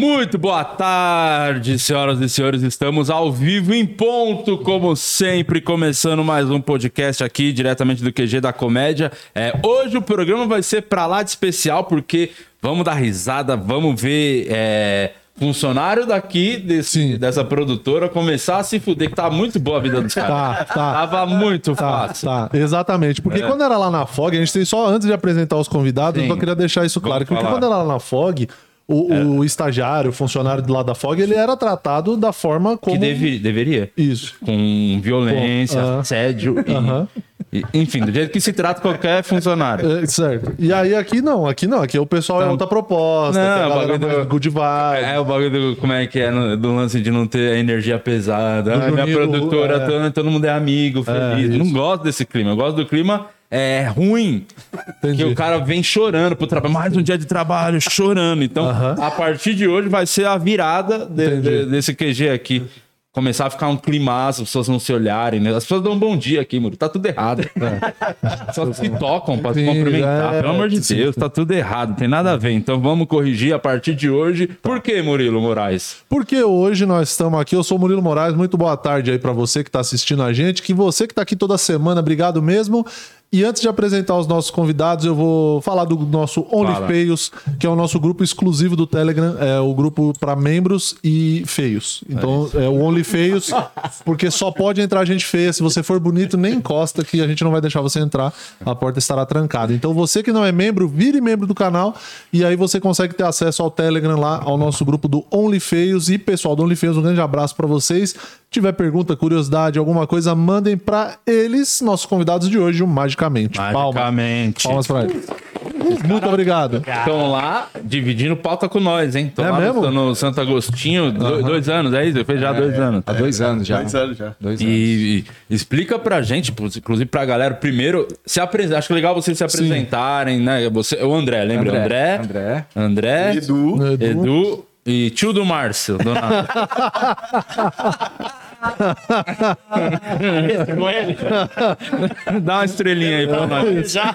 Muito boa tarde, senhoras e senhores. Estamos ao vivo em ponto, como sempre, começando mais um podcast aqui diretamente do QG da Comédia. É, hoje o programa vai ser pra lá de especial porque vamos dar risada, vamos ver é, funcionário daqui desse, dessa produtora começar a se fuder, que tá muito boa a vida dos caras. Tá, tá. Tava muito Tá, fácil. tá, exatamente. Porque quando era lá na FOG, a gente tem só antes de apresentar os convidados, Sim. eu só queria deixar isso claro. Vamos Porque falar. quando era lá na FOG, o, o estagiário, o funcionário lá da FOG, ele era tratado da forma como. Que deve- deveria. Isso. Com violência, Com- aham. assédio, e- Aham. e- enfim, do jeito que se trata qualquer funcionário. É, certo. E aí aqui não, aqui não, aqui o pessoal é outra proposta, Não, o bagulho do- good vibe. É o bagulho do como é que é, no- do lance de não ter a energia pesada. Ah, minha produtora, é. todo, todo mundo é amigo, feliz. eu não gosto desse clima. Eu gosto do clima é, ruim. Entendi. Que o cara vem chorando pro trabalho. Mais um dia de trabalho, chorando. Então, a partir de hoje vai ser a virada de- de- desse QG aqui. Começar a ficar um climaço, as pessoas não se olharem, né? As pessoas dão um bom dia aqui, mano. Tá tudo errado. Só se tocam pra se cumprimentar. é, Pelo amor de. Deus, tá tudo errado. Não tem nada a ver. Então vamos corrigir a partir de hoje. Por que, Murilo Moraes? Porque hoje nós estamos aqui, eu sou o Murilo Moraes, muito boa tarde aí pra você que tá assistindo a gente, que você que tá aqui toda semana, obrigado mesmo. E antes de apresentar os nossos convidados, eu vou falar do nosso Only Fala. Feios, que é o nosso grupo exclusivo do Telegram, é o grupo para membros e feios. Então, é, o Only Feios, porque só pode entrar gente feia. Se você for bonito, nem encosta que a gente não vai deixar você entrar. A porta estará trancada. Então, você que não é membro, vire membro do canal e aí você consegue ter acesso ao Telegram lá, ao nosso grupo do Only Feios. E pessoal do Only Feios, um grande abraço para vocês. Tiver pergunta, curiosidade, alguma coisa, mandem para eles, nossos convidados de hoje, o Magicamente. Palmas. Magicamente. Palmas para eles. Muito obrigado. Estão lá dividindo pauta com nós, hein? Estão É lá mesmo? no, no Santo Agostinho, do- dois anos, é isso? Fez já dois anos. Há dois anos já. Dois anos já. Dois anos. E, e explica pra gente, inclusive pra galera, primeiro, se apresenta. Acho que é legal vocês se apresentarem, né? Você, o André, lembra? André. André. André. Edu. Edu. E tio do Márcio, Dá uma estrelinha aí pra nós. Já?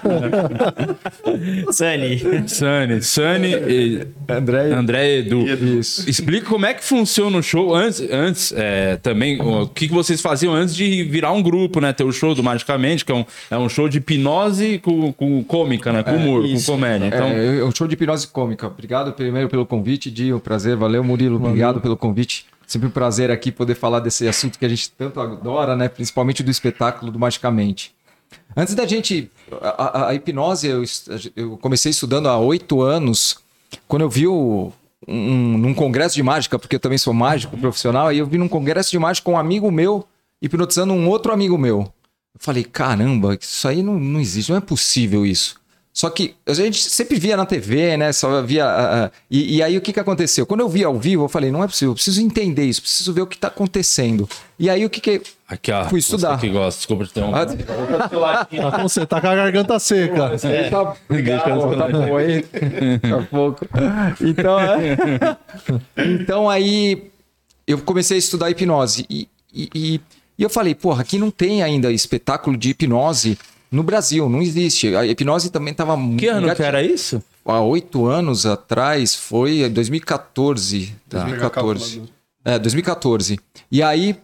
Sunny. Sani, Sani e André. André e Edu. Isso. Explica como é que funciona o show antes, antes é, também, o que, que vocês faziam antes de virar um grupo, né? Ter o show do Magicamente, que é um, é um show de hipnose com, com cômica, né? Com humor, com isso. comédia. Então, É, é um show de hipnose cômica. Obrigado primeiro pelo convite, Di. Um prazer. Valeu, Murilo. Obrigado pelo convite. Sempre um prazer aqui poder falar desse assunto que a gente tanto adora, né? Principalmente do espetáculo do Magicamente. Antes da gente. A, a- a hipnose, eu, eu comecei estudando há oito anos. Quando eu vi o, um, num congresso de mágica, porque eu também sou mágico profissional, aí eu vi num congresso de mágica com um amigo meu hipnotizando um outro amigo meu. Eu falei, caramba, isso aí não, não existe, não é possível isso. Só que a gente sempre via na TV, né? Só via. ah, e, e aí o que, que aconteceu? Quando eu vi ao vivo, eu falei, não é possível, eu preciso entender isso, preciso ver o que está acontecendo. E aí o que que. aqui, ó. Fui estudar. Você que gosta, desculpa te interromper. Ah, Tá com, você tá com a garganta seca. Tá, obrigado, tá bom aí. Daqui a pouco. Então, é. então aí eu comecei a estudar hipnose. E, e, e- e eu falei, porra, aqui não tem ainda espetáculo de hipnose no Brasil, não existe. A hipnose também estava Que ano que era isso? Há oito anos atrás, foi em 2014. 2014. É, 2014. E aí,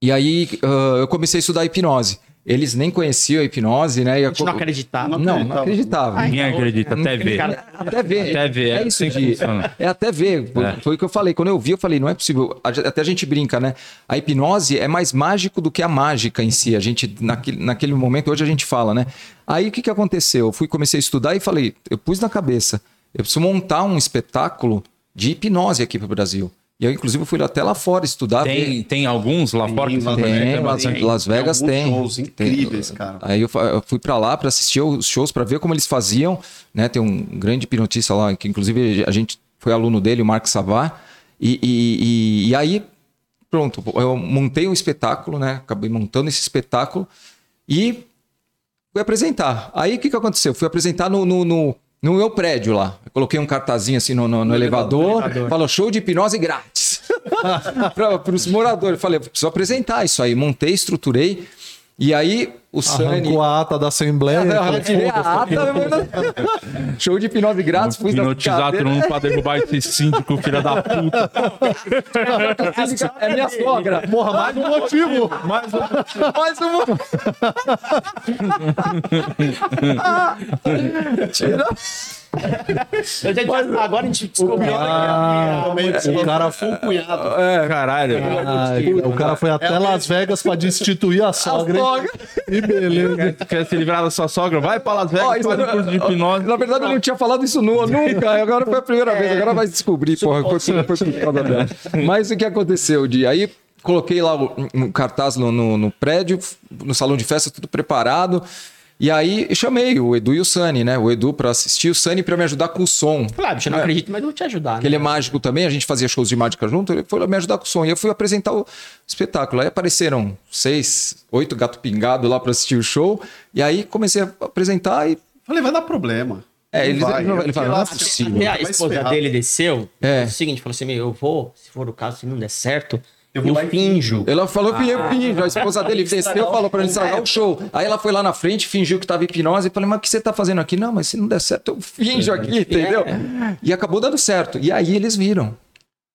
e aí ah, eu comecei a estudar hipnose. Eles nem conheciam a hipnose, né? E A gente não acreditava. não, não acreditava. Ninguém acredita, até ver. Cara, Até ver. Até ver, É é isso assim que de. funciona. É até ver. Foi, É. foi o que eu falei. Quando eu vi, eu falei, não é possível. A- Até a gente brinca, né? A hipnose é mais mágico do que a mágica em si. A gente, naquele, naquele momento, hoje a gente fala, né? Aí o que, que aconteceu? Eu fui, comecei a estudar e falei, eu pus na cabeça, eu preciso montar um espetáculo de hipnose aqui para o Brasil. E eu, inclusive, fui até lá fora estudar. ver- Tem, tem alguns lá fora que Tem, lá tem, também, Las, tem. Las Vegas Tem tem. shows Tem. incríveis, cara. Aí eu, eu fui pra lá pra assistir os shows, pra ver como eles faziam, né? Tem um grande hipnotista lá, que inclusive a gente foi aluno dele, o Mark Savá. E, e, e- e aí, pronto, eu montei um espetáculo, né? Acabei montando esse espetáculo e fui apresentar. Aí o que, que aconteceu? Fui apresentar no, no, no, no meu prédio lá. Eu coloquei um cartazinho assim no, no- no elevador, falou show de hipnose grátis. para os moradores. Eu Falei, preciso apresentar isso aí. Montei, estruturei. E aí o. Arrancou a ata da Assembleia. Eu falou, tirei a "Foda-se, ata, mano. Show de hipnose grátis. Fui Hipnotizar todo mundo pra derrubar esse síndico, filha da puta. É minha sogra. Porra, mais um motivo. Mais um Mais uma. Tira. Eu já- agora a gente descobriu. Ah, o cara foi. um cunhado. Caralho. Ah, o cara foi até Las Vegas pra destituir a sogra. hein? sogra. E beleza. Quer, quer se livrar da sua sogra? Vai pra Las Vegas, não- curso de hipnose. Na verdade, eu não tinha falado isso nu- nunca. Agora foi a primeira vez. Agora vai descobrir, porra. Foi, foi, foi por causa dela. Mas o que aconteceu, Di? Aí coloquei lá o, um cartaz no, no, no prédio, no salão de festa, tudo preparado. E aí chamei o Edu e o Sani, né? O Edu pra assistir, o Sani pra me ajudar com o som. Claro, bicho, eu não acredito, mas eu vou te ajudar. Que ele é mágico também, a gente fazia shows de mágica junto, ele foi me ajudar com o som. E eu fui apresentar o espetáculo. Aí apareceram seis, oito gato pingado lá pra assistir o show. E aí comecei a apresentar e. Falei, vai dar problema. É, eles, vai, ele, ele fala, não é lá, possível. A esposa dele desceu. É. É. O seguinte, falou assim: meu, eu vou, se for o caso, se não der certo, eu, Eu e finjo. Ela falou que eu finjo. A esposa dele desceu e falou pra ele estragar o show. Aí ela foi lá na frente, fingiu que tava hipnose. E falei, mas o que você tá fazendo aqui? Não, mas se não der certo, eu finjo aqui, entendeu? E acabou dando certo. E aí eles viram.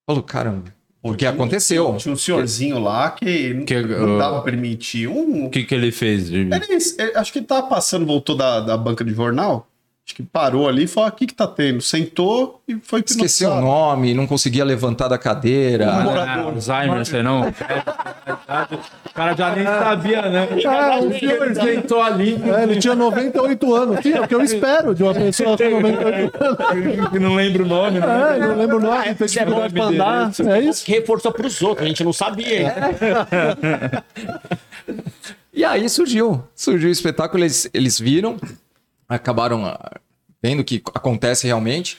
Falou, caramba. O que um- aconteceu? Tinha um senhorzinho lá que, Que, não uh, dava pra permitir. Um, O que, que ele fez? ele- acho que ele tava passando, voltou da, da banca de jornal. Acho que parou ali e falou: o que que tá tendo? Sentou e foi Esqueceu o nome, não conseguia levantar da cadeira. Ah, Alzheimer, você não? O cara já nem sabia, né? Ah, o Ele sentou ali. É, ele tinha 98 anos. Sim, é o que eu espero de uma pessoa com 98 anos. que não lembra o nome, né? É, não lembro o nome, tem dificuldade pra andar. É isso? Reforçou pros outros, a gente não sabia. E aí surgiu. Surgiu o espetáculo, eles, eles viram, acabaram ah, vendo o que acontece realmente.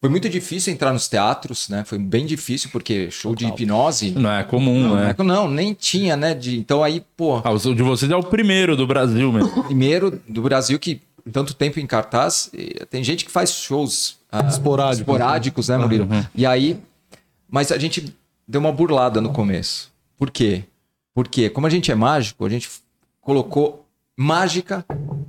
Foi muito difícil entrar nos teatros, né? Foi bem difícil, porque show de hipnose. Não é comum, Não, né? não, nem tinha, né? De, então aí, pô, Ah, o de vocês é o primeiro do Brasil mesmo. primeiro do Brasil que tanto tempo em cartaz, e tem gente que faz shows ah, Esporádicos. esporádicos, né, Murilo? E aí, mas a gente deu uma burlada no começo. Por quê? Porque como a gente é mágico, a gente colocou mágica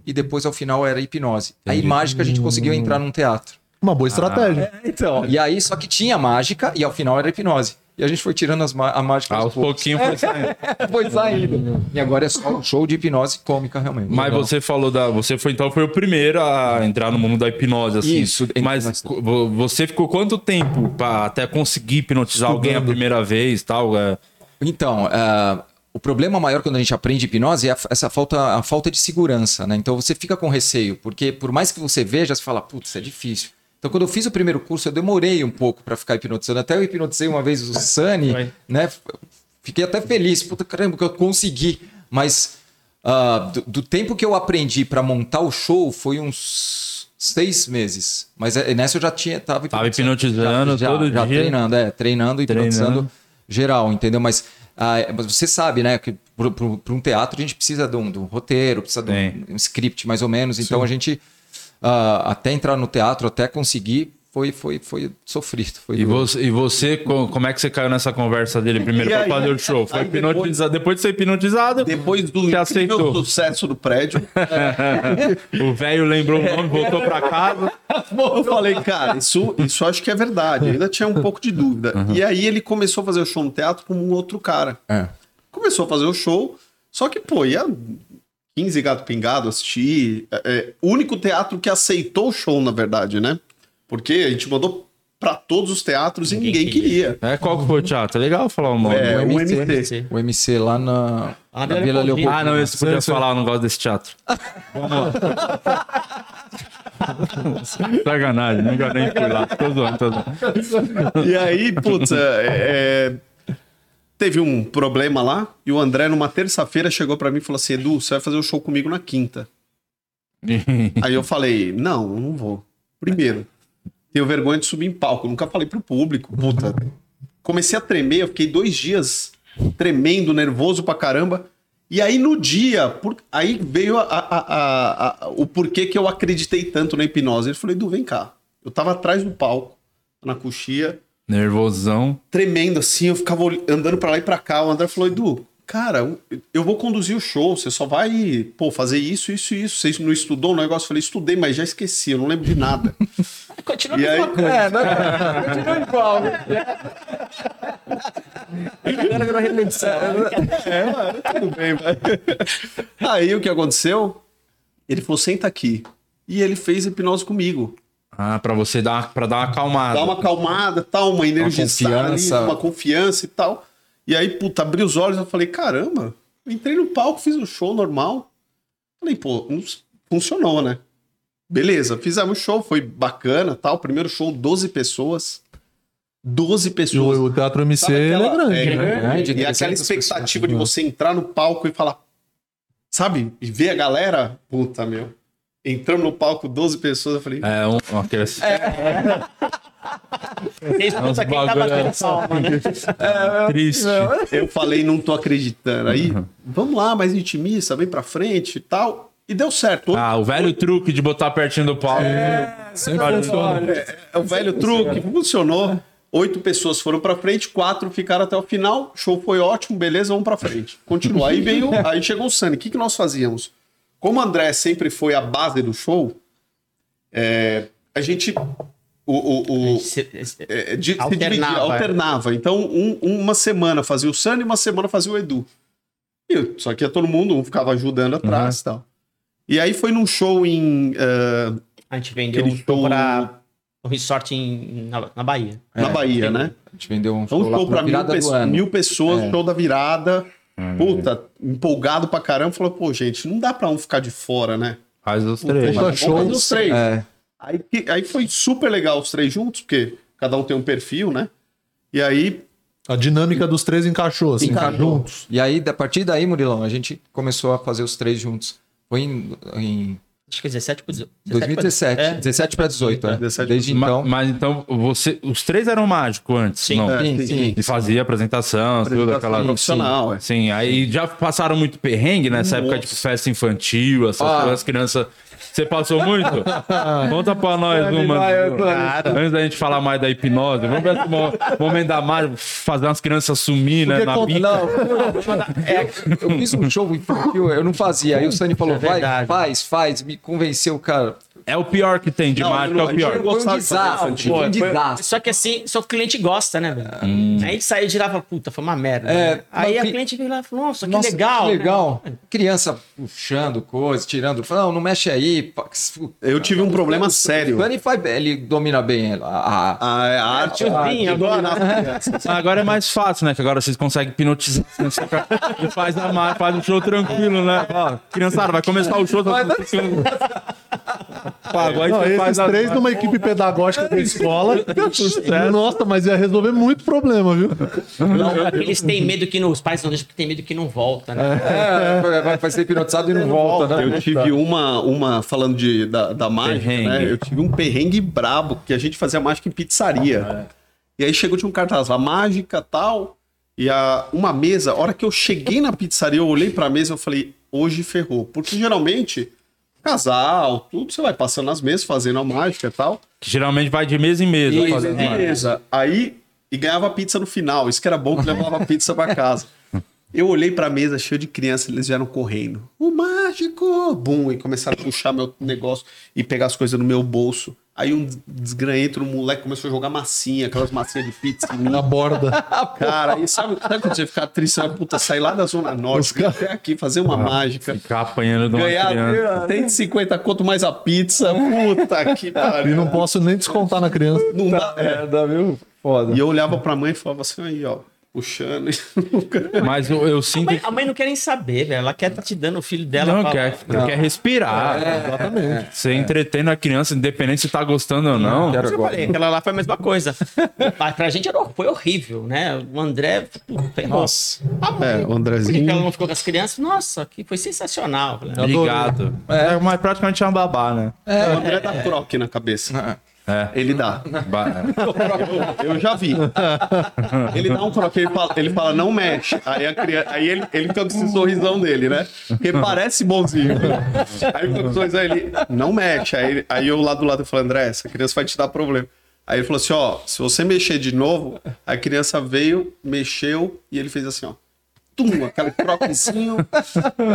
e depois ao final era hipnose. Aí mágica a gente conseguiu entrar num teatro. Uma boa estratégia. Então, e aí só que tinha mágica e ao final era hipnose. E a gente foi tirando as a mágica Aos aos pouquinhos foi saindo. Foi saindo. E agora é só um show de hipnose cômica, realmente. Mas você falou da. Você foi então foi o primeiro a entrar no mundo da hipnose, assim. Isso, Mas nós. você ficou quanto tempo pra até conseguir hipnotizar alguém a primeira vez tal? É... Então, ah, o problema maior quando a gente aprende hipnose é a, essa falta, a falta de segurança, né? Então você fica com receio, porque por mais que você veja, você fala, putz, é difícil. Então, quando eu fiz o primeiro curso, eu demorei um pouco para ficar hipnotizando. Até eu hipnotizei uma vez o Sunny, Vai. né? Fiquei até feliz, puta caramba, que eu consegui. Mas ah, do, do tempo que eu aprendi para montar o show foi uns seis meses. Mas eh, nessa eu já tinha, tava, Tava hipnotizando já, todo já dia. treinando, é, treinando e Treinando. hipnotizando geral, entendeu? Mas, ah, mas você sabe, né, que para um teatro a gente precisa de um, de um roteiro, precisa de um, um script mais ou menos. Então a gente, ah, até entrar no teatro, até conseguir, foi, foi, foi sofrido. Foi E você, e você, co- como é que você caiu nessa conversa dele primeiro pra aí? fazer o show? Foi hipnotizado. Depois de ser hipnotizado, Depois do aceitou. sucesso do prédio, o velho lembrou o nome, voltou pra casa. eu falei, cara, isso, isso acho que é verdade. Eu ainda tinha um pouco de dúvida. E aí ele começou a fazer o show no teatro com um outro cara. É. Começou a fazer o show, só que, pô, ia 15 gato pingado assistir. É, é, o único teatro que aceitou o show, na verdade, né? Porque a gente mandou pra todos os teatros e Ninguém ninguém queria. É, qual que foi o teatro? É legal falar o nome. É, o o MC. MC. O MC lá na, Ah, na Vila Leopoldina. Ah, não, esse podia falar, eu não gosto desse teatro. Vamos lá. Sacanagem, nunca nem fui lá. Tô zoando, tô zoando. E aí, putz, é, é, teve um problema lá e o André, numa terça-feira, chegou pra mim e falou assim: Edu, você vai fazer o show comigo na quinta. Aí eu falei: não, não vou. Primeiro, tenho vergonha de subir em palco. Nunca falei pro público. Puta. Comecei a tremer, eu fiquei dois dias tremendo, nervoso pra caramba. E aí no dia, por- aí veio a- a- a- o porquê que eu acreditei tanto na hipnose. Ele falou: Edu, vem cá. Eu tava atrás do palco, na coxia Nervosão. tremendo assim, eu ficava andando pra lá e pra cá. O André falou: Edu, cara, eu vou conduzir o show, você só vai, pô, fazer isso, isso e isso. Você não estudou o negócio? Eu falei, estudei, mas já esqueci, eu não lembro de nada. Continua E aí-. É, não, continua igual. Agora virou repetição. É, mano, tudo bem, vai. Aí o que aconteceu? Ele falou, senta aqui. E ele fez hipnose comigo. Ah, pra você dar, pra dar uma acalmada. Dá uma acalmada, tal, uma energizada, ali, confiança. uma confiança e tal. E aí, puta, abri os olhos e falei, caramba, eu entrei no palco, fiz o show normal. Falei, pô, funcionou, né? Beleza, fizemos o show, foi bacana, tal. Primeiro show, 12 pessoas. 12 E pessoas. o, o Teatro MC é aquela- grande, é, né? grande, E aquela 300 expectativa de você entrar no palco e falar, sabe? E ver a galera, puta, meu. Entramos no palco, 12 pessoas, eu falei, É, um, um aqueles... Você escuta quem tá bagulho, batendo é. palma. triste. Eu falei, não tô acreditando. Aí, Uhum. vamos lá, mais intimista, vem pra frente e tal. E deu certo. Ah, o velho truque de botar pertinho do palco. Sempre funciona. É o velho truque, funcionou. Oito pessoas foram pra frente, quatro ficaram até o final. Show foi ótimo, beleza, vamos pra frente. Continua. Aí veio, aí chegou o Sunny. O que, que nós fazíamos? Como o André sempre foi a base do show, é, a gente. O, o, o- Se- é, de- se Alternava. dividia, alternava. Então, um- uma semana fazia o Sunny e uma semana fazia o Edu. E, só que ia todo mundo, um ficava ajudando atrás e tal. E aí foi num show em. eh, A gente vendeu um show pra um resort em, na, na Bahia. na Bahia, né? A gente vendeu um Então, show um lá show pra pra mil, ano. mil pessoas, É. show da virada. Puta, empolgado pra caramba. Falou, pô, gente, não dá pra um ficar de fora, né? Faz os Puta, três. Puta vamos show. fazer os três. É. Aí, aí foi super legal os três juntos, porque cada um tem um perfil, né? E aí, A dinâmica dos três encaixou, assim, Encaixou. juntos. E aí, a partir daí, Murilão, a gente começou a fazer os três juntos. Foi em, em Acho que é 17 por 18. 2017. É. 17 para 18, é. 17 Desde Ma- então. Mas então, você, os três eram mágicos antes? Sim. não? É, sim, sim, sim. E fazia apresentação, tudo apresentação aquela. profissional, é. Sim, aí já passaram muito perrengue nessa época, tipo festa infantil, essas Ah. coisas, as crianças. Você passou muito? Conta pra nós uma. Antes da gente falar mais da hipnose, vamos ver esse mo- momento da mágica, fazer umas crianças sumir, né? Na conta- bica. Não, é, eu fiz um show infantil, eu não fazia. Aí o Sani falou, É vai, faz, faz. Me convenceu, cara. É o pior que tem de Não, mágica, não, é o pior. um gostava de. Foi um desastre. Só que assim, só que o cliente gosta, né, velho? Aí a gente saiu e girava, puta, foi uma merda. É, né? Aí a que- cliente veio lá e falou, nossa, que Nossa, legal. que né? legal. Criança puxando coisa, tirando. Falou, não, não mexe aí. eu tive um problema sério. O Sani faz, ele domina bem a, a- A, a arte Tiozinho a- de agora. Agora é mais fácil, né? Que agora vocês conseguem hipnotizar. E faz, a faz o show tranquilo, né? Ó, criançada, vai começar o show. Tá... Pagou, aí Não, esses faz a- três numa equipe pedagógica da escola. Nossa, mas ia resolver muito problema, viu? Não, eles têm medo que não, os pais não deixam porque tem medo que não volta, né? É, vai, vai ser hipnotizado e não volta, né? Eu tive uma, uma falando de, da, da mágica, né? Eu tive um perrengue brabo, que a gente fazia mágica em pizzaria. E aí chegou, tinha um cartaz lá, mágica tal. E a, uma mesa, a hora que eu cheguei na pizzaria, eu olhei pra mesa e eu falei, hoje ferrou. Porque geralmente, casal, tudo, você vai passando nas mesas, fazendo a mágica e tal. Que geralmente vai de mesa em mesa. E fazendo mágica. beleza. Aí, e ganhava pizza no final. Isso que era bom que levava pizza pra casa. Eu olhei pra mesa cheio de crianças, eles vieram correndo. O mágico! Bum! E começaram a puxar meu negócio e pegar as coisas no meu bolso. Aí um desgranhento no moleque começou a jogar massinha, aquelas massinhas de pizza. Na borda. Cara, e sabe, sabe quando você fica triste? Vai, puta, sair lá da Zona Norte, vir até aqui, fazer uma mágica. Ficar apanhando de uma criança. Ganhar 150 conto mais a pizza. Puta que E pariu. não posso nem descontar na criança. Não dá. É. dá, viu? Foda. E eu olhava pra mãe e falava assim, aí, ó, puxando. Mas eu, eu A sinto mãe, que. a mãe não quer nem saber, velho. Ela quer tá te dando o filho dela. Não, pra- quer, quer respirar. Exatamente. Você entretendo a criança, independente se tá gostando ou não. Quero Eu falei, aquela lá foi a mesma coisa. Mas pra gente era, foi horrível, né? O André ferrou. Nossa. A mãe, É, o Por que Andrezinho. ela não ficou com as crianças? Nossa, que foi sensacional. Falei, Ligado. É, mas praticamente é uma babá, né? O André dá croque na cabeça. É. Ele dá. Ba- Eu já vi. Ele dá um croque, ele fala, ele fala não mexe. Aí, a criança, aí ele, ele fica com esse sorrisão dele, né? Porque parece bonzinho. Aí fica com o sorrisão, ele não mexe. Aí, aí eu lá do lado eu falo, André, essa criança vai te dar problema. Aí ele falou assim: ó, se você mexer de novo, a criança veio, mexeu e ele fez assim, ó. Tum, aquele croquezinho.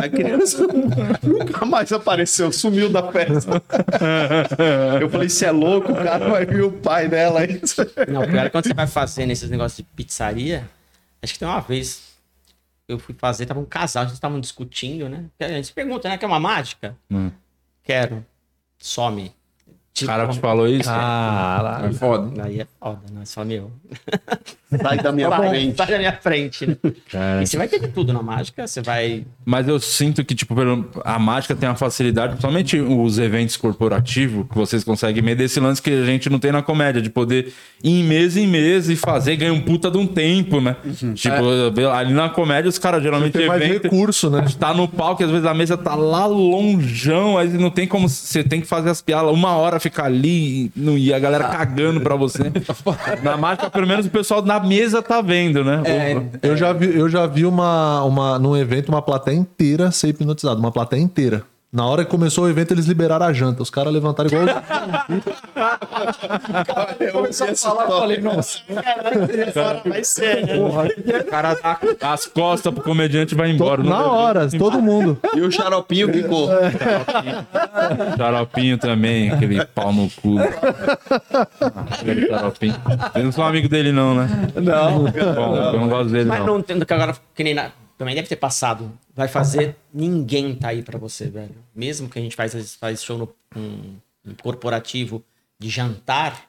A criança nunca mais apareceu, sumiu da festa. Eu falei, se é louco, o cara vai vir o pai dela aí. Não, pior é quando você vai fazer nesses negócios de pizzaria. Acho que tem uma vez eu fui fazer, tava um casal, a gente estavam discutindo, né? A gente se pergunta, né? Quer uma mágica? Hum. Quero. Some. O cara te falou isso? É foda. Aí é foda, né? Só meu. Sai da minha Sai, frente. sai da minha frente, né? Cara. E você vai ter de tudo na mágica, você vai. Mas eu sinto que, tipo, a mágica tem uma facilidade, principalmente os eventos corporativos, que vocês conseguem medir esse lance que a gente não tem na comédia, de poder ir em mês em mês e fazer, ganhar um puta de um tempo, né? Tipo, ali na comédia, os caras geralmente Tem mais evento- recurso, né? tá no palco e às vezes a mesa tá lá longeão, aí não tem como. Você tem que fazer as piadas uma hora ficar ali e, e a galera cagando pra você. Na mágica, pelo menos o pessoal na mesa tá vendo, né? Eu já vi, eu já vi uma, uma, num evento uma plateia inteira ser hipnotizada, uma plateia inteira. Na hora que começou o evento, eles liberaram a janta. Os caras levantaram igual. Começou a falar, eu falei, nossa. Vai ser, né? O cara dá as costas pro comediante e vai embora. Na hora, todo mundo. E o xaropinho ficou. Xaropinho também, aquele pau no cu. Ah, aquele xaropinho. Vocês não são amigo dele, não, né? Não. Bom, eu não gosto dele, Mas não. não entendo que agora, que nem na- também deve ter passado. Vai fazer, ninguém tá aí pra você, velho. Mesmo que a gente faz, faz show no um, um corporativo de jantar,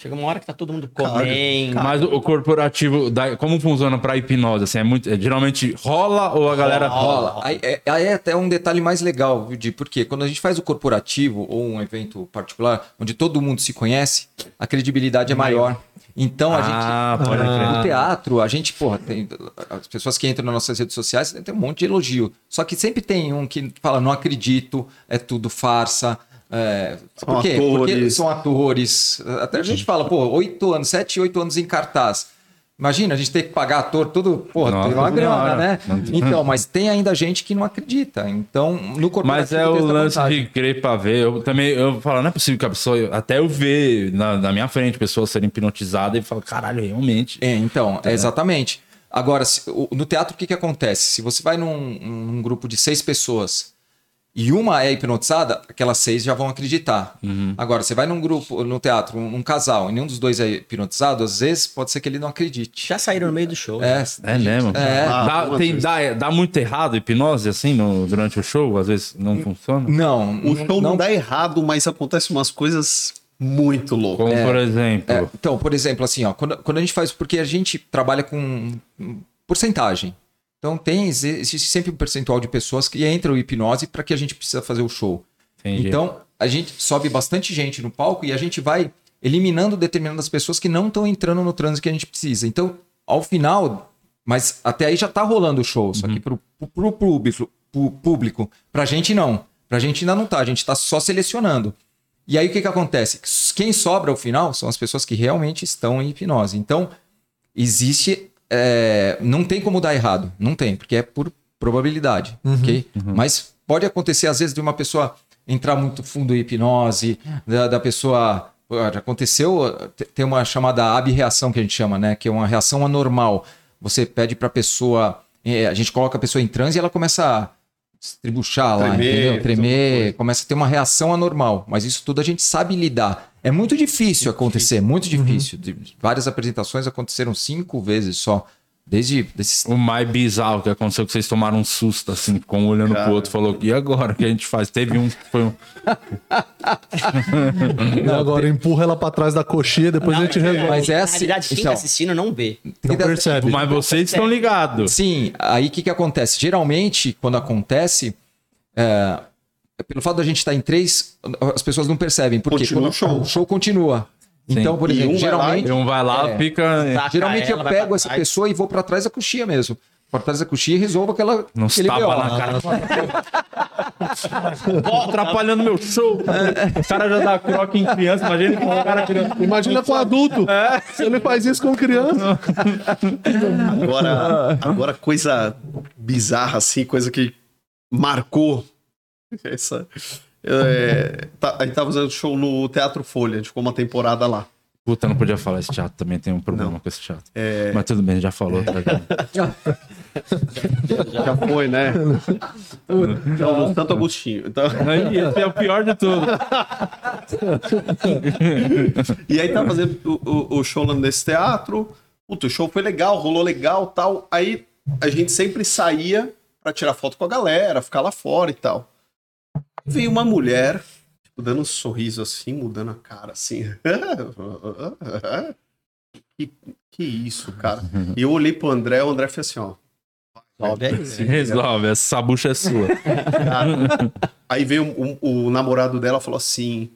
chega uma hora que tá todo mundo comendo. Mas o, corporativo, da- como funciona pra hipnose? Assim, é muito, é, geralmente rola ou a galera Rola. Aí é, aí é até um detalhe mais legal, viu, Di? Porque quando a gente faz o corporativo ou um evento particular, onde todo mundo se conhece, a credibilidade é maior. Então a Ah, gente. pode crer. No teatro, a gente, porra, tem. As pessoas que entram nas nossas redes sociais tem um monte de elogio. Só que sempre tem um que fala, não acredito, é tudo farsa. É, São por quê? Porque atores. são atores. Até a gente fala, pô, oito anos, sete, oito anos em cartaz. Imagina, a gente tem que pagar ator, tudo, porra, Nossa tem uma grana, né? Então, mas tem ainda gente que não acredita. Então, no corporativo Mas é o lance vantagem. de crer pra ver. Eu também eu falo, não é possível que a pessoa. Até eu ver na, na minha frente pessoas serem hipnotizadas e falo, caralho, realmente. É, então, é exatamente. Agora, se- no teatro, o que, que acontece? Se você vai num, num grupo de seis pessoas e uma é hipnotizada, aquelas seis já vão acreditar. Uhum. Agora, você vai num grupo, no teatro, um, um casal, e nenhum dos dois é hipnotizado, às vezes pode ser que ele não acredite. Já saíram no meio do show. É, É mesmo? É. Ah, Dá, algumas tem, dá, dá muito errado hipnose assim no, durante o show? Às vezes não funciona? Não, O show não, dá errado, mas acontece umas coisas muito loucas. Como por exemplo. É, então, por exemplo, assim, ó, quando, quando a gente faz. Porque a gente trabalha com porcentagem. Então tem, existe sempre um percentual de pessoas que entram em hipnose para que a gente precisa fazer o show. Entendi. Então, a gente sobe bastante gente no palco e a gente vai eliminando determinadas pessoas que não estão entrando no trânsito que a gente precisa. Então, ao final, mas até aí já tá rolando o show, só que pro, pro público, pro público, pra gente não. Pra gente ainda não tá, a gente tá só selecionando. E aí o que que acontece? Quem sobra ao final são as pessoas que realmente estão em hipnose. Então, existe. É, não tem como dar errado. Não tem, porque é por probabilidade. ok? Mas pode acontecer, às vezes, de uma pessoa entrar muito fundo em hipnose, da, da pessoa. aconteceu, te- tem uma chamada abreação que a gente chama, né? Que é uma reação anormal. Você pede para a pessoa. é, a gente coloca a pessoa em transe e ela começa a se tribuchar lá, entendeu? Tremer, começa a ter uma reação anormal. Mas isso tudo a gente sabe lidar. É muito difícil acontecer, muito difícil. De- Várias apresentações aconteceram cinco vezes só. Desde desses O mais bizarro que aconteceu que vocês tomaram um susto, assim, ficou um olhando pro outro falou, e agora o que a gente faz? Teve um que foi um. E agora empurra ela pra trás da coxinha, depois a gente resolve. Mas é Na assim. realidade, quem então, tá assistindo não vê. Não percebe. Mas vocês estão ligados. Sim, aí o que, que acontece? Geralmente, quando acontece, é, pelo fato da gente estar em três, as pessoas não percebem. Porque Continua quando o show. o show continua. Então, por E exemplo, um vai lá geralmente, Um vai lá, É. fica. Tá. geralmente ela, eu pego essa trás. pessoa e vou pra trás da coxinha mesmo. Pra trás da coxinha e resolvo aquela. Tapa BO. na cara. Ó, atrapalhando meu show. O cara já dá croque em criança, imagina que o cara criança. Imagina com adulto. Se ele faz isso com criança. Agora, agora coisa bizarra, assim, coisa que marcou. Essa, é, tá, a gente tava fazendo show no Teatro Folha, a gente ficou uma temporada lá. Puta, não podia falar esse teatro também, tem um problema com esse teatro. Mas tudo bem, já falou. tá já. Já foi, né? Então, no Santo Agostinho. Então, Aí, esse é o pior de tudo. e aí tá fazendo o, o- o show lá nesse teatro. Puta, o show foi legal, rolou legal tal. Aí a gente sempre saía pra tirar foto com a galera, ficar lá fora e tal. Veio uma mulher, tipo, dando um sorriso assim, mudando a cara assim. que, que isso, cara? E eu olhei pro André, o André fez assim, ó. Sobe aí. Resolve, essa bucha é sua. Cara, Aí veio um- o namorado dela e falou assim: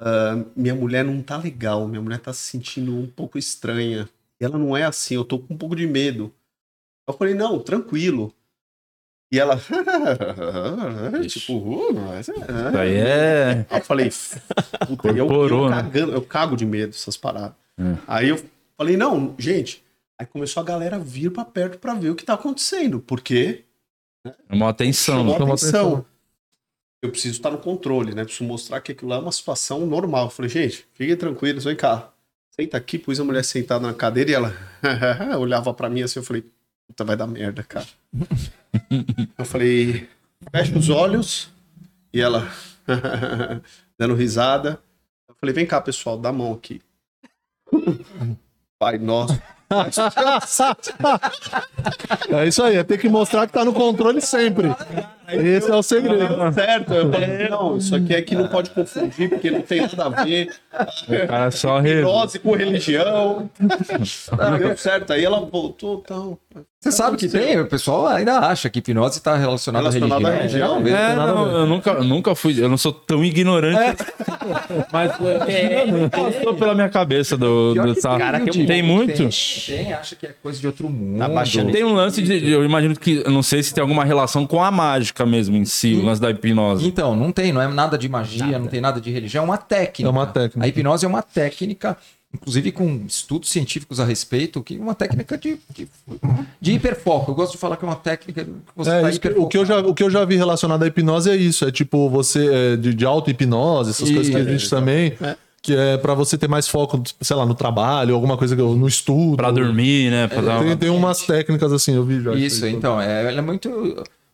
"Ah, Minha mulher não tá legal, minha mulher tá se sentindo um pouco estranha. E ela não é assim, eu tô com um pouco de medo. Eu falei: Não, tranquilo. E ela, tipo, "Uh, mas é." Aí é. Aí eu falei, puta, eu, eu, né? cagando, eu cago de medo dessas paradas. É. Aí eu falei, não, gente. Aí começou a galera vir pra perto pra ver o que tá acontecendo. Porque Uma atenção. chamou né? Chamou atenção. atenção. Eu preciso estar no controle, né? Preciso mostrar que aquilo lá é uma situação normal. Eu falei, gente, fiquem tranquilos, vem cá. Senta aqui, pus a mulher sentada na cadeira e ela olhava pra mim assim, eu falei, puta, vai dar merda, cara. eu falei, fecha os olhos. E ela dando risada. Eu falei, vem cá, pessoal, dá a mão aqui. Pai nosso. É isso aí, é ter que mostrar que tá no controle sempre. Esse é o segredo. Certo, eu falei, não, isso aqui é que não pode confundir, porque não tem nada a ver. O cara só re... Hipnose com religião. Deu certo. Aí ela voltou, então. Você sabe que tem, o pessoal ainda acha que hipnose está relacionada à religião. à religião, Não, É, não, eu nunca, eu nunca fui, eu não sou tão ignorante, mas é, passou pela minha cabeça do, do que Cara, tem, tem muito. Tem, tem, acha que é coisa de outro mundo. Tá Tem um lance de, eu imagino que, eu não sei se tem alguma relação com a mágica mesmo em si, o lance da hipnose. Então, não tem, não é nada de magia, não tem nada de religião, é uma técnica. É uma técnica. A hipnose é uma técnica, inclusive com estudos científicos a respeito, que é uma técnica de, de, de hiperfoco. Eu gosto de falar que é uma técnica que você É, tá isso o, que eu já, o que eu já vi relacionado à hipnose é isso. É tipo você é, de, de auto-hipnose, essas coisas que Isso. existe também. Que é pra você ter mais foco, sei lá, no trabalho, alguma coisa que eu- no estudo. Pra dormir, né? Pra dar Tem, uma... tem umas técnicas assim, eu vi já. Isso, então, é, ela é muito,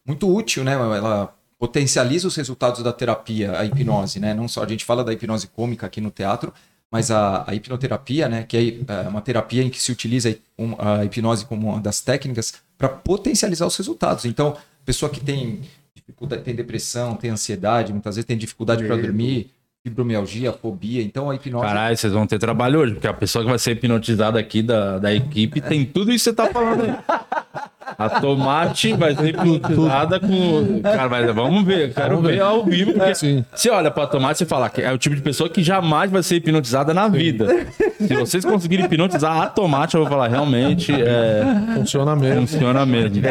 muito útil, né? Ela potencializa os resultados da terapia, a hipnose, né? Não só a gente fala da hipnose cômica aqui no teatro, mas a, a hipnoterapia, né? Que é é uma terapia em que se utiliza a hipnose como uma das técnicas para potencializar os resultados. Então, pessoa que tem dificuldade, tem depressão, tem ansiedade, muitas vezes tem dificuldade para dormir, fibromialgia, fobia. Então, a hipnose Caralho, vocês vão ter trabalho hoje, porque a pessoa que vai ser hipnotizada aqui da, da equipe tem tudo isso que você tá falando aí. A tomate vai ser hipnotizada com. Cara, mas vamos ver, quero ver ao vivo. Porque Sim. você olha pra tomate e fala que é o tipo de pessoa que jamais vai ser hipnotizada na vida. Se vocês conseguirem hipnotizar a tomate, eu vou falar, realmente é, Funciona mesmo. funciona mesmo.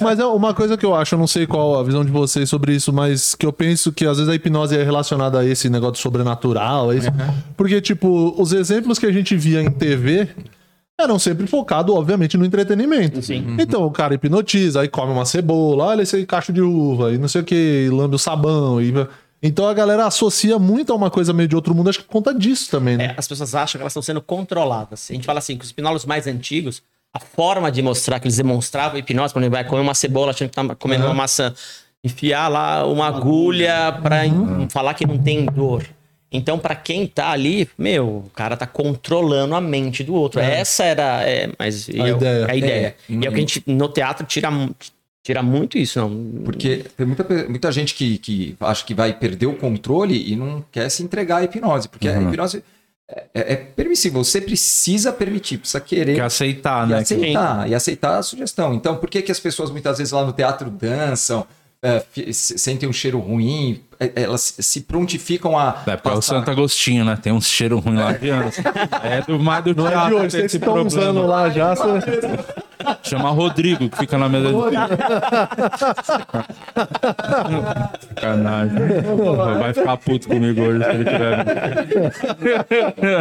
Mas é uma coisa que eu acho, eu não sei qual a visão de vocês sobre isso, mas que eu penso que às vezes a hipnose é relacionada a esse negócio sobrenatural, a isso. Porque, tipo, os exemplos que a gente via em TV eram sempre focados, obviamente, no entretenimento. Sim. Então, o cara hipnotiza, aí come uma cebola, olha esse cacho de uva, e não sei o que, lambe o sabão. E... Então a galera associa muito a uma coisa meio de outro mundo, acho que por conta disso também, né? É, as pessoas acham que elas estão sendo controladas. A gente fala assim, que os hipnólogos mais antigos, a forma de mostrar que eles demonstravam a hipnose, quando ele vai comer uma cebola achando que tá comendo uma maçã, enfiar lá uma agulha pra em- falar que não tem dor. Então, pra quem tá ali, meu, o cara tá controlando a mente do outro. Essa era é, mas, e é o- ideia. é a ideia. É. E é o que a gente, no teatro, tira, tira muito isso, não. Porque tem muita, muita gente que, que acha que vai perder o controle e não quer se entregar à hipnose. Porque a hipnose é, é permissível. Você precisa permitir, precisa querer Quer aceitar, e né? aceitar, e aceitar a sugestão. Então, por que, que as pessoas muitas vezes lá no teatro dançam, é, sentem um cheiro ruim, é, elas se prontificam a. É porque é o Santo Agostinho, né? Tem uns cheiros ruins lá de anos. É do mais do Não é de hoje, vocês estão problema. usando lá já. Você... Chama Rodrigo, que fica na mesa de. Sacanagem. Vai ficar puto comigo hoje se ele tiver.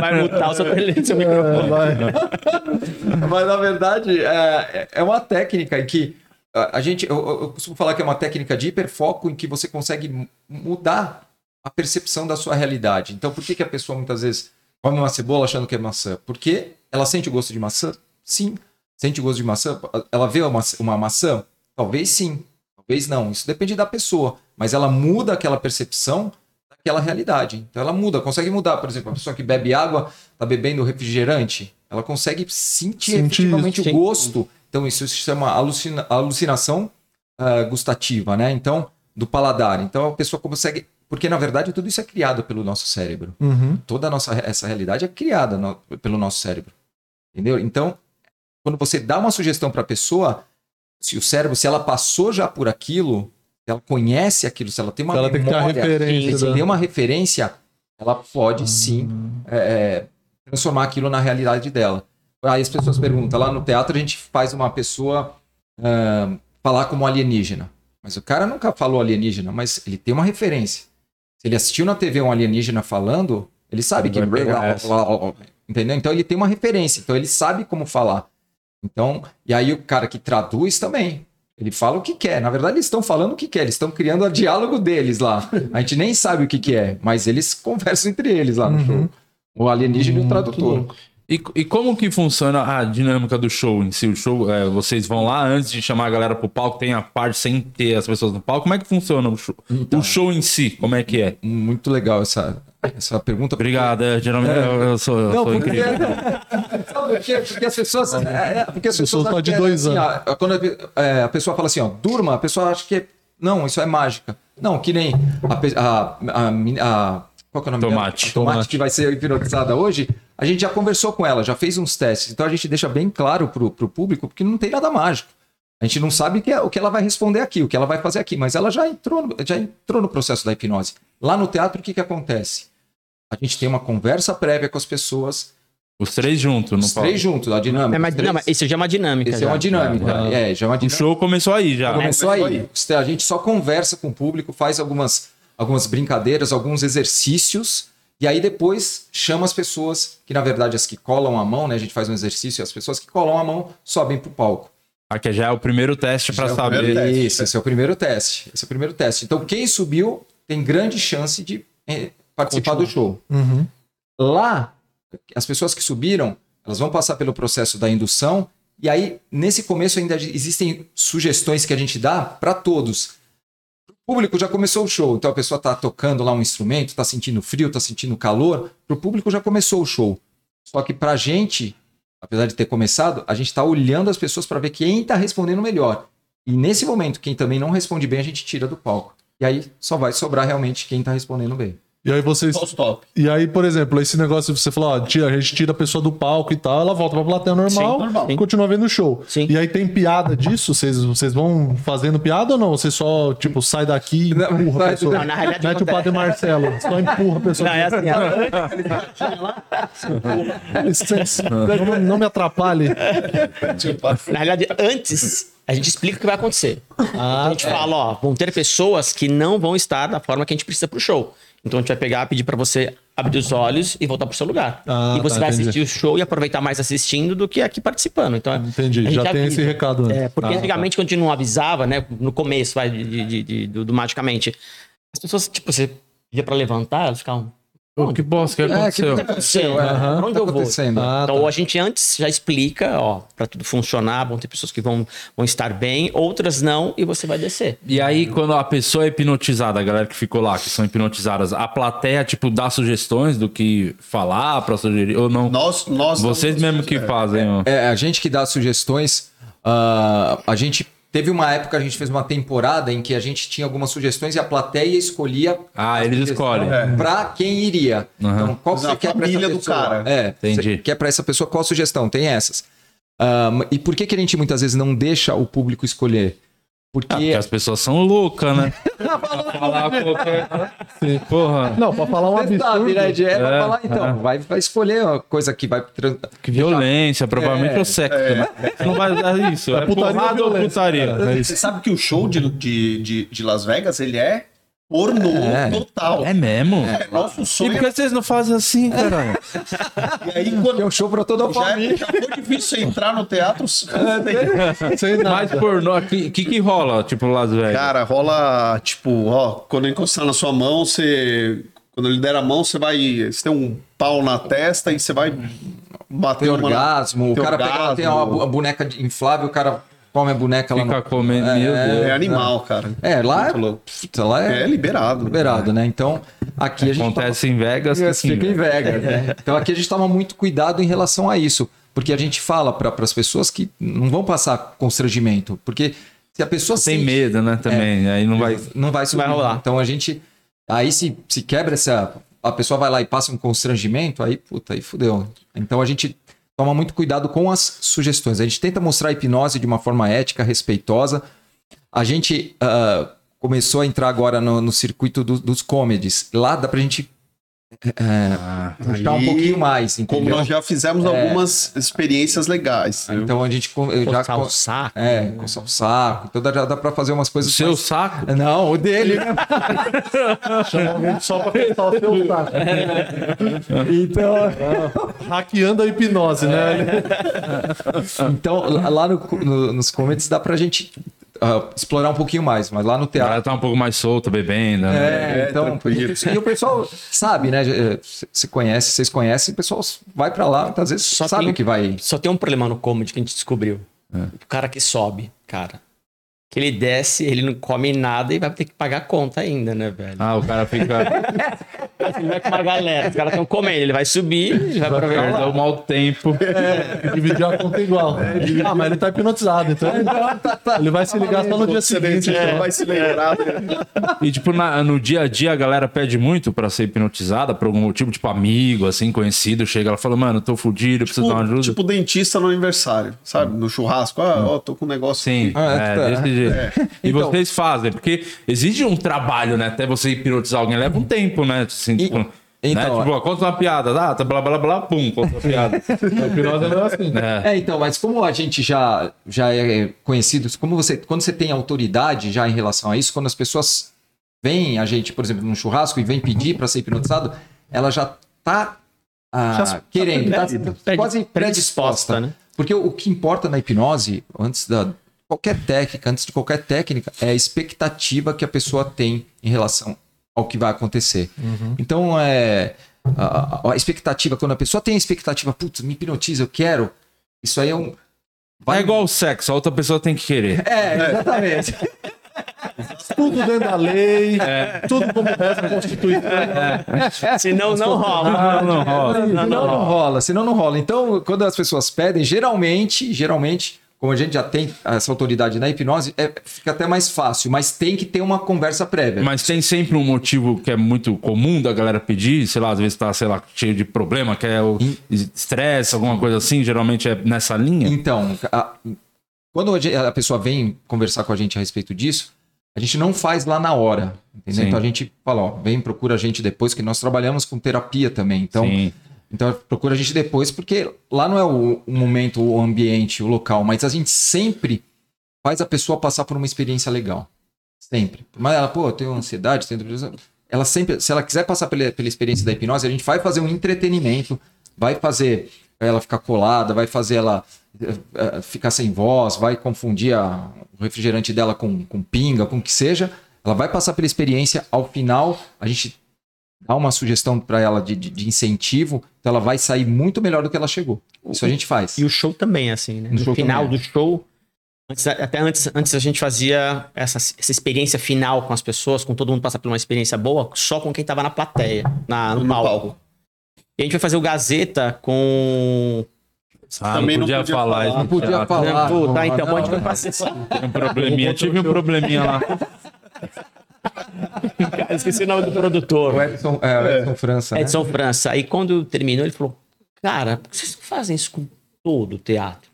Vai mutar o seu, seu microfone. Mas na verdade é, é uma técnica em que a a gente, eu, eu- costumo falar que é uma técnica de hiperfoco em que você consegue mu- mudar a percepção da sua realidade. Então, por que, que a pessoa muitas vezes come uma cebola achando que é maçã? Porque ela sente o gosto de maçã? Sim. sente gosto de maçã, ela vê uma, uma maçã? Talvez sim, talvez não. Isso depende da pessoa, mas ela muda aquela percepção daquela realidade. Então ela muda, consegue mudar. Por exemplo, a pessoa que bebe água, está bebendo refrigerante, ela consegue sentir, Sentir efetivamente o gosto. Então isso se chama alucina- alucinação ah, gustativa, né? Então, do paladar. Então a pessoa consegue. Porque na verdade tudo isso é criado pelo nosso cérebro. Uhum. Toda nossa essa realidade é criada no- pelo nosso cérebro. Entendeu? Então, quando você dá uma sugestão para a pessoa, se o cérebro, se ela passou já por aquilo, ela conhece aquilo, se ela tem uma Ela tem memória, referência. se da- tem uma referência, ela pode sim é, é, transformar aquilo na realidade dela. Aí as pessoas perguntam, lá no teatro a gente faz uma pessoa ah, falar como alienígena. Mas o cara nunca falou alienígena, mas ele tem uma referência. Se ele assistiu na TV um alienígena falando, ele sabe que. Entendeu? Então ele tem uma referência, então ele sabe como falar. Então, e aí o cara que traduz também. Ele fala o que quer. Na verdade, eles estão falando o que quer. Eles estão criando o diálogo deles lá. A gente nem sabe o que, que é, mas eles conversam entre eles lá no Uhum. show. O alienígena e o tradutor. E, e como que funciona a dinâmica do show em si? O show, é, vocês vão lá antes de chamar a galera pro palco, tem a parte sem ter as pessoas no palco. Como é que funciona o show? Então. o show em si, como é que é? Muito legal essa, essa pergunta. porque- Obrigado, é, geralmente eu, eu sou, eu Não, sou porque, incrível. Sabe por quê? Porque as pessoas. É, é, porque as Pessoas pessoas só de dois assim, ó, quando a, é, a pessoa fala assim, ó, durma, a pessoa acha que. é- Não, isso é mágica. Não, que nem a. a, a- qual que é o nome Tomate. tomate, Tomate. que vai ser hipnotizada hoje. A gente já conversou com ela, já fez uns testes. Então a gente deixa bem claro pro, pro público, porque não tem nada mágico. A gente não sabe o que, é- o que ela vai responder aqui, o que ela vai fazer aqui, mas ela já entrou, no- já entrou no processo da hipnose. Lá no teatro, o que, que acontece? A gente tem uma conversa prévia com as pessoas, Os três juntos, no os três juntos, a dinâmica. É, não, mas isso já é uma dinâmica. Esse é uma dinâmica. É, já é uma O dinâmica. show começou aí já. Começou Começou aí. A gente só conversa com o público, faz algumas, algumas brincadeiras, alguns exercícios, e aí depois chama as pessoas, que na verdade as que colam a mão, né? A gente faz um exercício, e as pessoas que colam a mão sobem pro palco. Aqui já é o primeiro teste Já é saber. teste. Isso, esse é o primeiro teste. Esse é o primeiro teste. Então, quem subiu tem grande chance de eh, participar do show. Uhum. Lá, as pessoas que subiram, elas vão passar pelo processo da indução, e aí, nesse começo, ainda existem sugestões que a gente dá para todos. Público já começou o show, então a pessoa está tocando lá um instrumento, está sentindo frio, está sentindo calor, para o público já começou o show. Só que para a gente, apesar de ter começado, a gente está olhando as pessoas para ver quem está respondendo melhor. E nesse momento, quem também não responde bem, a gente tira do palco. E aí só vai sobrar realmente quem está respondendo bem. E aí vocês. Só os top. E aí, por exemplo, esse negócio de você falou, ó, tira, a gente tira a pessoa do palco e tal, ela volta pra plateia normal, Sim, normal. e continua vendo o show. Sim. E aí tem piada disso? Vocês, vocês vão fazendo piada ou não? Você só, tipo, sai daqui e empurra não, a pessoa? não, na realidade Mete o padre Marcelo, só empurra a pessoa. Não, é assim. Licença, não, não me atrapalhe. Na realidade, antes, a gente explica o que vai acontecer. Ah, Então a gente é. fala, ó, vão ter pessoas que não vão estar da forma que a gente precisa pro show. Então a gente vai pegar, pedir pra você abrir os olhos e voltar pro seu lugar. Ah, e você tá, vai entendi. assistir o show e aproveitar mais assistindo do que aqui participando. Então, Entendi, já tem esse recado antes. É, porque Ah, antigamente, quando a gente não avisava, né, no começo vai, de, de- de- do, do Magicamente, as pessoas, tipo, você ia pra levantar, elas ficavam. Pô, que bosta, o que aconteceu? tá acontecendo? É, Pra onde tá eu vou? Ah, então, tá. a gente antes já explica, ó, pra tudo funcionar, vão ter pessoas que vão, vão estar bem, outras não, e você vai descer. E aí, quando a pessoa é hipnotizada, a galera que ficou lá, que são hipnotizadas, a plateia, tipo, dá sugestões do que falar pra sugerir, ou não? Nós, nós Vocês mesmo que fazem, ó. É, a gente que dá sugestões, ah, a gente teve uma época, a gente fez uma temporada em que a gente tinha algumas sugestões e a plateia escolhia Ah, eles escolhem. para quem iria. Então, qual você a quer pra essa família do pessoa? cara. É, Entendi. você quer para essa pessoa qual sugestão? Tem essas. Ah, e por que, que a gente muitas vezes não deixa o público escolher? Porque, Ah, porque as pessoas são loucas, né? falar qualquer... Porra, Não, pra falar um absurdo. sabe, né? De, é, vai É, falar, então, vai, vai escolher uma coisa que vai. que violência, provavelmente É, o sexo, né? Não vai dar isso. É, putaria porrada ou ou putaria? É. Você sabe que o show de, de, de, de Las Vegas, ele é pornô É. total. É mesmo? É, nosso E sonho. por que vocês não fazem assim, caralho? E aí, quando é um show para toda a já, família. já foi difícil você entrar no teatro. Sem nada. Mais pornô, o que, que que rola, tipo, Las Vegas? Cara, rola, tipo, ó, quando encostar na sua mão, você. Quando ele der a mão, você vai. Você tem um pau na testa e você vai bater tem uma- orgasmo, o cara pega, orgasmo. tem uma boneca inflável, o cara come a boneca lá Fica no... comendo. É, Meu Deus. É animal, cara. É, lá é, lá é, É liberado. liberado, né? Então, aqui a gente Acontece em Vegas. Fica assim, fica em Vegas, né? Então aqui a gente toma muito cuidado em relação a isso, porque a gente fala para as pessoas que não vão passar constrangimento, porque se a pessoa Tem sente- medo, né? Também. Aí não vai. não vai subir. Vai rolar. Então a gente aí se, se quebra essa a pessoa vai lá e passa um constrangimento, aí puta, aí fudeu. Então a gente toma muito cuidado com as sugestões. A gente tenta mostrar a hipnose de uma forma ética, respeitosa. A gente ah, começou a entrar agora no, no circuito do- dos comedies. Lá dá pra gente Ah, puxar um pouquinho mais, Como entendeu? nós já fizemos algumas experiências legais. viu? Então a gente eu já Coçar o co- saco. é, coçar o saco. Então dá, dá pra fazer umas o coisas seu mais- saco? Não, o dele. Chama só pra testar o seu saco. então, Hackeando a hipnose, né? então lá no- no- nos comedies dá pra gente ah, explorar um pouquinho mais, mas lá no O teatro cara tá um pouco mais solto, bebendo. né? É, É, então, tranquilo. e o pessoal sabe, né? eh, Se conhece, vocês conhecem, o pessoal vai pra lá, às vezes Só sabe tem- que vai. Só tem um problema no comedy que a gente descobriu. É. O cara que sobe, cara. Que ele desce, ele não come nada e vai ter que pagar a conta ainda, né, velho? Ah, o cara fica. Ele vai com uma galera, os caras estão comendo, ele vai subir, ele vai pra o mau tempo. Dividir a conta igual. Ah, mas ele tá hipnotizado, então ele, ele vai se ligar só no dia seguinte. você então. vai se lembrar. né? E, tipo, na- no dia a dia a galera pede muito pra ser hipnotizada por algum motivo, tipo, amigo, assim, conhecido, chega ela fala, mano, tô fudido, preciso dar uma ajuda. Tipo dentista no aniversário, sabe? No churrasco. Ah, ó, tô com um negócio. Sim, Ah, é, tá. desse jeito. E Então- vocês fazem, porque exige um trabalho, né? Até você hipnotizar alguém, leva um tempo, né? Assim, tipo, né? então, tipo, ó, conta uma piada, ah, tá, blá, blá, blá, pum, conta uma piada. A hipnose não é assim. É. É, então, mas como a gente já, já é conhecido, como você, quando você tem autoridade já em relação a isso, quando as pessoas veem a gente, por exemplo, num churrasco e vem pedir para ser hipnotizado, ela já tá ah, Já tá querendo, tá, Pred- quase predisposta, predisposta, né? Porque o, o que importa na hipnose, antes da qualquer técnica, antes de qualquer técnica, é a expectativa que a pessoa tem em relação ao que vai acontecer. Então, é a, a- expectativa, quando a pessoa tem a expectativa, putz, me hipnotiza, eu quero, isso aí é um. É igual o sexo, a outra pessoa tem que querer. É, exatamente. Tudo dentro da lei, tudo como reza a Constituição. Senão não rola. Ah, não rola. senão não rola, senão não rola. Então, quando as pessoas pedem, geralmente, geralmente, como a gente já tem essa autoridade na hipnose, é, fica até mais fácil, mas tem que ter uma conversa prévia. Mas tem sempre um motivo que é muito comum da galera pedir, sei lá, às vezes tá, sei lá, cheio de problema, que é o estresse, alguma coisa assim, geralmente é nessa linha. Então, a- quando a pessoa vem conversar com a gente a respeito disso, a gente não faz lá na hora, entendeu? Sim. Então a gente fala, ó, vem, procura a gente depois, que nós trabalhamos com terapia também. Então, Sim. Então procura a gente depois, porque lá não é o, o momento, o ambiente, o local, mas a gente sempre faz a pessoa passar por uma experiência legal. Sempre. Mas ela, pô, eu tenho ansiedade, tenho. Ela sempre, se ela quiser passar pela, pela experiência da hipnose, a gente vai fazer um entretenimento, vai fazer ela ficar colada, vai fazer ela eh, eh, ficar sem voz, vai confundir a- o refrigerante dela com, com pinga, com o que seja. Ela vai passar pela experiência, ao final a gente dá uma sugestão para ela de, de- de incentivo, então ela vai sair muito melhor do que ela chegou. Isso a gente faz. E o show também é assim, né? No No, final também. do show, antes- até antes, antes a gente fazia essa, essa experiência final com as pessoas, com todo mundo passar por uma experiência boa, só com quem tava na plateia, na, no, No palco. palco. E a gente vai fazer o Gazeta com. Ah, Também não não podia podia falar falar. isso. Não podia Ah, falar. Pô, tá, então Não, pode não. fazer isso. Tem um probleminha, tive um probleminha lá. Esqueci o nome do produtor. O Edson, é, o Edson França. né? Edson França. Aí quando terminou, ele falou: Cara, por que vocês não fazem isso com todo o teatro?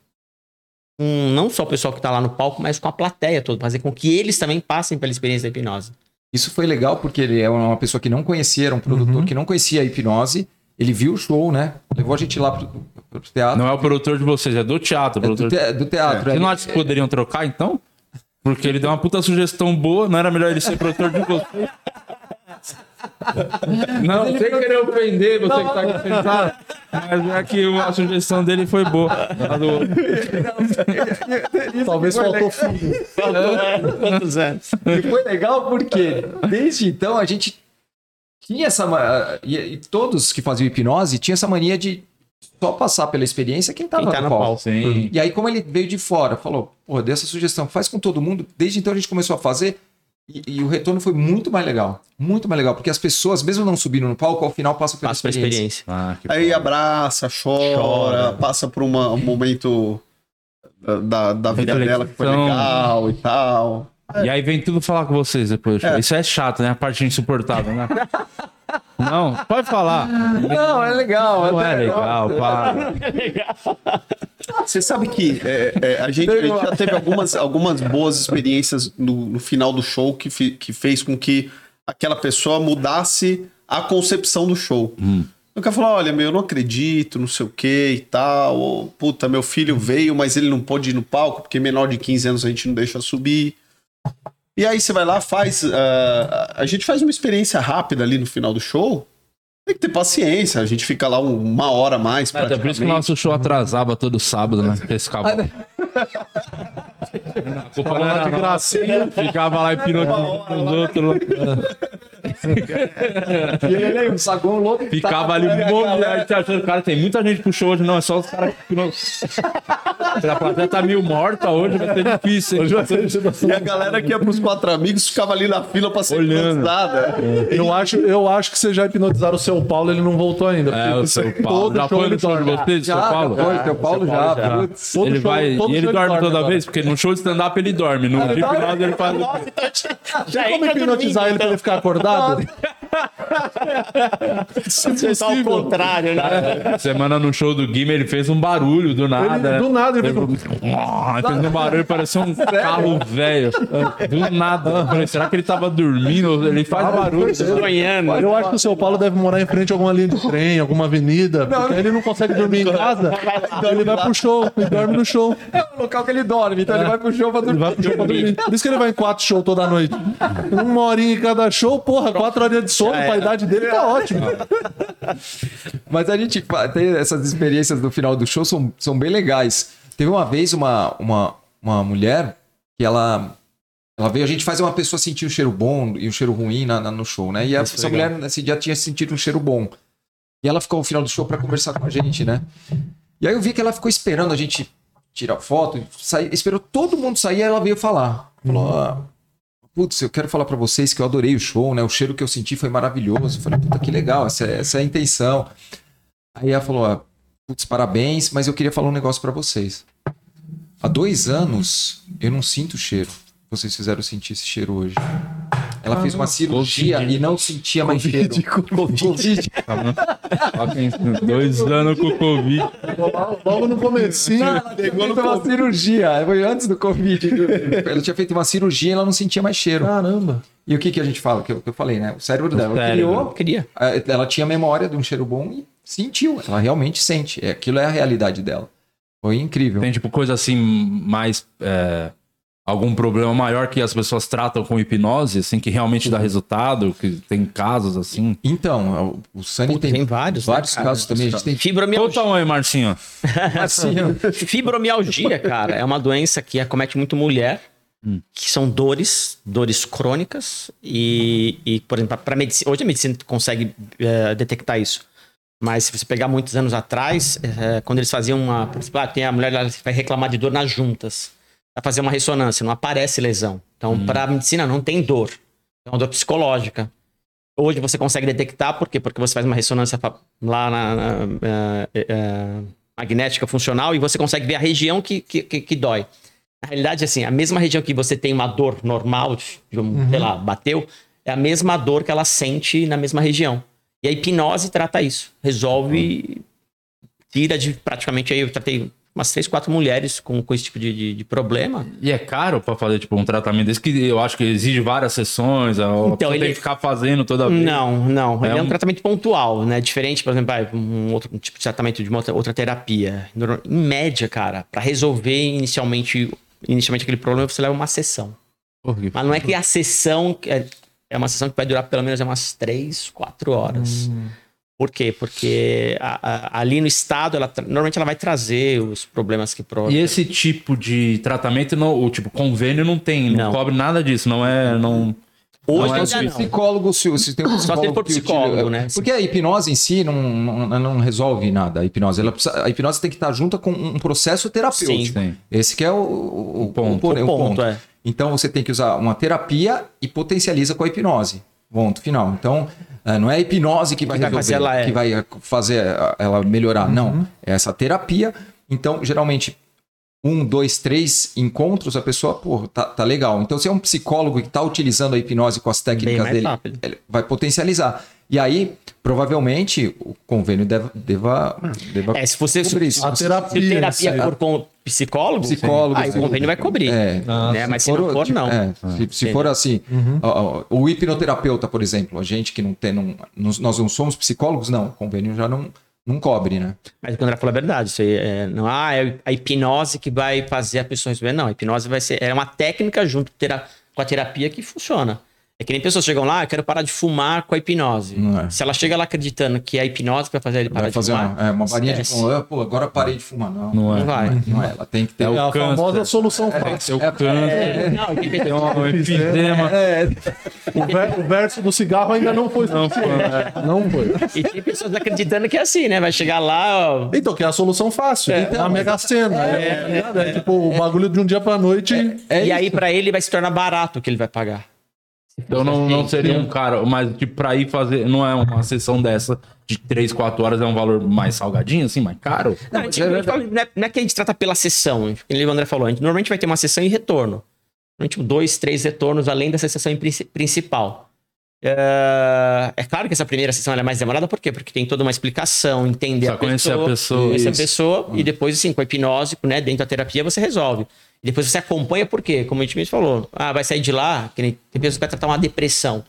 Com não só o pessoal que tá lá no palco, mas com a plateia toda, fazer com que eles também passem pela experiência da hipnose. Isso foi legal porque ele é uma pessoa que não conhecia, era um produtor que não conhecia a hipnose. Ele viu o show, né? Levou a gente lá pro, pro teatro. Não é o produtor de vocês, é do teatro. É do, produtor... te- do teatro. Vocês é. não acham que poderiam trocar, então? Porque ele deu uma puta sugestão boa, não era melhor ele ser produtor de vocês? Não, sem querer ofender você que tá aqui sentado, mas é que a sugestão dele foi boa. A do- Talvez faltou filho. Quantos anos? E foi legal porque desde então a gente tinha essa. E, todos que faziam hipnose tinham essa mania de só passar pela experiência quem tá, Quem no, tá no palco. palco. Sim. E aí, como ele veio de fora, falou, pô, deu essa sugestão, faz com todo mundo. Desde então a gente começou a fazer e, e o retorno foi muito mais legal. Muito mais legal, porque as pessoas, mesmo não subindo no palco, ao final passam pela Passa pela experiência. experiência. Ah, Aí abraça, chora, Chora. passa por uma- um momento da, da, da vida dela que foi legal e tal. E aí vem tudo falar com vocês depois. É. Isso é chato, né? A parte insuportável, né? Não, pode falar. Não, é legal. Não é legal, para. Você sabe que é, é, a, gente, a gente já teve algumas, algumas boas experiências no, no final do show que, fi- que fez com que aquela pessoa mudasse a concepção do show. Eu quero falar, olha, meu, eu não acredito, não sei o que e tal. Ou, puta, meu filho veio, mas ele não pôde ir no palco, porque menor de 15 anos a gente não deixa subir. E aí você vai lá, faz. ah, a gente faz uma experiência rápida ali no final do show. Tem que ter paciência, a gente fica lá um- uma hora a mais. Até por isso que o nosso show atrasava todo sábado, né? Porque esse cabo. A culpa não era de gracinha. nossa. Ficava lá hipnotizando os outros. E ele aí, o saguão louco. Ficava ali um monte de gente achando, cara, tem muita gente pro show hoje, não, é só os caras que não. A plateia tá meio morta hoje, vai ser difícil. hein? E a galera que ia pros quatro amigos ficava ali na fila pra ser Olhando. hipnotizada. Eu acho, eu acho que vocês já hipnotizaram o seu Paulo, ele não voltou ainda. É, o seu Paulo. Já foi ele no show de vocês, seu Já, Paulo? foi, teu Paulo já. Todo ele show- vai. todo E ele ele dorme toda agora. vez, porque no show de stand-up ele dorme. No hipnose ele faz. Já Como hipnotizar ele pra ele ficar acordado? Você tá ao contrário, né? Semana no show do Guima ele fez um barulho do nada. Ele- né? do nada ele Ele Ah, fez um barulho, parecia um carro velho. Do nada. Falei, será que ele tava dormindo? Ele faz barulho. Sonhando. Eu acho que o seu Paulo deve morar em frente a alguma linha de trem, alguma avenida, porque aí ele não consegue dormir em casa. Ele vai pro show e dorme no show. É o local que ele dorme, então ele vai pro show pra Ele dormir. vai pro show pra dormir. Por isso que ele vai em quatro shows toda noite. Uma horinha em cada show, porra, quatro horinhas de sono, pra idade dele tá ótimo. Mas a gente tem essas experiências do final do show, são, são bem legais. Teve uma vez uma, uma, uma mulher que ela, ela veio, a gente faz uma pessoa sentir um cheiro bom e um cheiro ruim na, na- no show, né? E a- essa mulher nesse dia tinha sentido um cheiro bom. E ela ficou no final do show pra conversar com a gente, né? E aí eu vi que ela ficou esperando a gente tirar foto, sair, esperou todo mundo sair, aí ela veio falar. Falou, ah, putz, eu quero falar pra vocês que eu adorei o show, né? O cheiro que eu senti foi maravilhoso. Eu falei, puta, que legal, essa, é- essa é a intenção. Aí ela falou, putz, parabéns, mas eu queria falar um negócio pra vocês. Há dois anos eu não sinto cheiro. Vocês fizeram sentir esse cheiro hoje. Ela fez uma cirurgia e não sentia mais cheiro. Covid. Quem- Dois anos com o Covid. Logo no comecinho. Pegou no uma cirurgia. Foi antes do Covid. Ela tinha feito uma cirurgia e ela não sentia mais cheiro. Caramba. E o que, que a gente fala? Que eu, que eu falei, né? O cérebro dela cérebro. criou. Queria. eh, Ela tinha memória de um cheiro bom e sentiu. Ela realmente sente. É, Aquilo é a realidade dela. Foi incrível. Tem tipo coisa assim mais. é, algum problema maior que as pessoas tratam com hipnose, assim, que realmente dá resultado, que tem casos assim. Então, o o Puta, tem, tem vários, né, vários cara? casos também. A gente tem Fibromialgia. Conta um aí, Marcinho. assim, Fibromialgia, cara, é uma doença que acomete muito mulher, que são dores, dores crônicas e, e por exemplo, para medicina, hoje a medicina consegue eh, detectar isso. Mas se você pegar muitos anos atrás, eh, quando eles faziam uma, ah, tem a mulher ela vai reclamar de dor nas juntas, vai fazer uma ressonância, não aparece lesão. Então, para a medicina não tem dor, é uma dor psicológica. Hoje você consegue detectar, por quê? Porque você faz uma ressonância lá na, na, eh, eh, magnética funcional e você consegue ver a região que, que, que, que dói. Na realidade, assim, a mesma região que você tem uma dor normal, de um, sei lá, bateu, é a mesma dor que ela sente na mesma região. E a hipnose trata isso. Resolve, tira de praticamente aí, eu tratei umas três, quatro mulheres com, com esse tipo de, de, de problema. E é caro pra fazer tipo um tratamento desse que eu acho que exige várias sessões, a Então, ele- tem que ficar fazendo toda vez. Não, não. Ele é um um- tratamento pontual, né? Diferente, por exemplo, vai, um outro um tipo de tratamento de uma outra, outra terapia. Em média, cara, pra resolver inicialmente, inicialmente aquele problema, você leva uma sessão. Que- Mas não é que a sessão é, é uma sessão que vai durar pelo menos umas três, quatro horas. Por quê? Porque a- a- ali no estado, ela, normalmente ela vai trazer os problemas que E provocam. esse tipo de tratamento, não, o tipo convênio não tem, não, Não. cobre nada disso, não é, não. Hoje Não é não. Psicólogo, se, se tem um Só se ele for que psicólogo, utiliza- né? Porque a hipnose em si não, não, não resolve nada. A hipnose, ela precisa- a hipnose tem que estar junto com um processo terapêutico. Sim. Esse que é o, o, O ponto. porém, O ponto, é. Então você tem que usar uma terapia e potencializa com a hipnose. Ponto final. Então, eh, não é a hipnose que vai Que vai resolver, fazer ela, é. que vai eh, fazer eh, ela melhorar. Não. É essa terapia. Então, geralmente, um, dois, três encontros, a pessoa, pô, tá, tá legal. Então, se é um psicólogo que está utilizando a hipnose com as técnicas dele, rápido. ele vai potencializar. E aí, provavelmente, o convênio deva. deva, deva É, se você cobrir isso. A se terapia. terapia sim. for com psicólogo, Psicólogo, aí o convênio vai cobrir. É. né? Mas se não for, tipo, não. é, se, se for assim, ó, ó, o hipnoterapeuta, por exemplo, a gente que não tem, não, nós não somos psicólogos, não, o convênio já não, não cobre, né? Mas o que o André falou é verdade. Isso aí é, não ah, é a hipnose que vai fazer a pessoa resolver. Não, a hipnose vai ser. É uma técnica junto com a terapia que funciona. É que nem pessoas chegam lá, "Ah, eu quero parar de fumar com a hipnose. Não é. Se ela chega lá acreditando que é a hipnose que vai fazer ele parar Vai de fazer fumar. uma, é, uma varinha de fumar, ah, pô, agora parei de fumar. Não, Não é. Não vai. não é, ela tem que ter. É a câncer. famosa solução fácil. Câncer. É, não, tem que Tem um enfisema. O, ver- o verso do cigarro ainda não foi. Não foi. Não foi. E tem pessoas acreditando que é assim, né? Vai chegar lá, ó. Então, que é a solução fácil. É, a Mega Sena. É? É tipo o bagulho de um dia pra noite. É e isso. aí, pra ele, vai se tornar barato o que ele vai pagar. Então não, não seria um cara, mas tipo, pra ir fazer, não é uma sessão dessa de 3, 4 horas, é um valor mais salgadinho, assim, mais caro? Não, a gente, a gente fala- não, é, não é que a gente trata pela sessão, que o André falou. A gente normalmente vai ter uma sessão e retorno. Normalmente dois, três retornos além dessa sessão principal. É, é claro que essa primeira sessão ela é mais demorada, por quê? Porque tem toda uma explicação, entender Só a conhecer a pessoa, pessoa. conhecer a Isso. pessoa e depois, assim, com a hipnose, né, dentro da terapia, você resolve. E depois você acompanha, por quê? Como a gente mesmo falou, ah, vai sair de lá, que nem, tem pessoas que vai tratar uma depressão.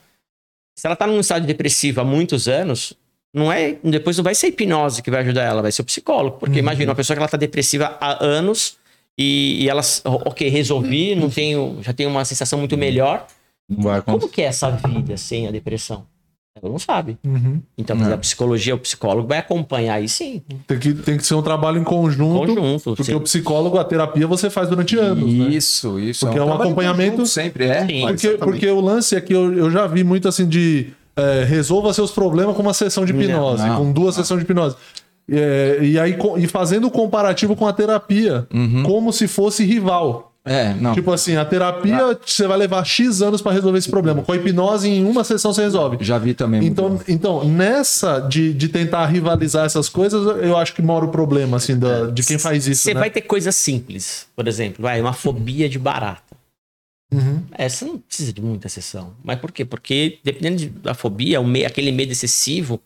Se ela tá num estado depressivo há muitos anos, não é, depois não vai ser a hipnose que vai ajudar ela, vai ser o psicólogo. Porque imagina, uma pessoa que ela tá depressiva há anos e, e ela, ok, resolvi, não tenho, já tenho uma sensação muito melhor. Como que é essa vida sem a depressão? Ela não sabe. Uhum. Então, mas a psicologia, o psicólogo vai acompanhar aí sim, Tem que, tem que ser um trabalho em conjunto. conjunto. Porque sim. o psicólogo, a terapia, você faz durante anos. né? Isso, isso. Porque é um trabalho acompanhamento- conjunto Sempre é. Sim. Porque, Exatamente. porque o lance é que eu, eu já vi muito assim de é, resolva seus problemas com uma sessão de hipnose, Não, com duas sessões de hipnose. É, e aí e fazendo o comparativo com a terapia, como se fosse rival. É, não. Tipo assim, a terapia você vai levar X anos pra resolver esse problema. Com a hipnose, em uma sessão você resolve. já vi também. Então, então nessa de, de tentar rivalizar essas coisas, eu acho que mora o problema, assim, da, de quem faz isso. Você né? vai ter coisas simples, por exemplo, vai, uma fobia de barata. Uhum. Essa não precisa de muita sessão. Mas por quê? Porque dependendo de- da fobia, o me- aquele medo excessivo,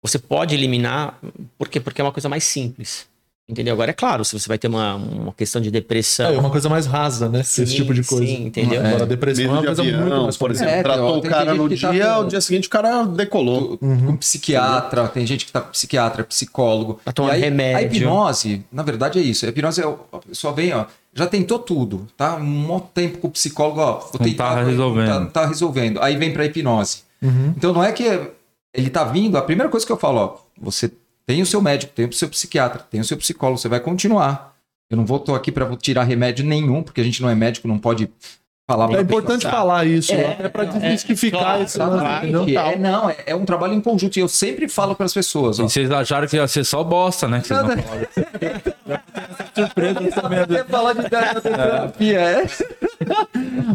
você pode eliminar. Por quê? Porque é uma coisa mais simples. Entendeu? Agora, é claro, se você vai ter uma, uma questão de depressão. É uma coisa mais rasa, né? Sim, Esse tipo de coisa. sim, entendeu? Agora, a depressão é Medo uma de coisa muito avião, mais por exemplo. É, tratou o cara no que tá dia, com- o dia seguinte o cara decolou. com psiquiatra, tem gente que tá com psiquiatra, psicólogo. Tá tomando E aí, remédio. A hipnose, na verdade, é isso. A hipnose é. o- A pessoa vem, ó, já tentou tudo, tá? Um monte de tempo com o psicólogo, ó. Vou Não tentar, tá resolvendo. Tá, tá resolvendo. Aí vem pra hipnose. Uhum. Então não é que ele tá vindo, a primeira coisa que eu falo, ó, você tem o seu médico, tem o seu psiquiatra, tem o seu psicólogo, você vai continuar. Eu não vou tô aqui para tirar remédio nenhum, porque a gente não é médico, não pode falar É importante pessoa. falar isso, É, até pra é, desmistificar Exatamente. entendeu? É, não, é, é um trabalho em conjunto. E eu sempre falo para as pessoas, ó. E vocês acharam que ia ser só bosta, né? Que vocês não falaram. surpresa também. Até falar de terapia, é.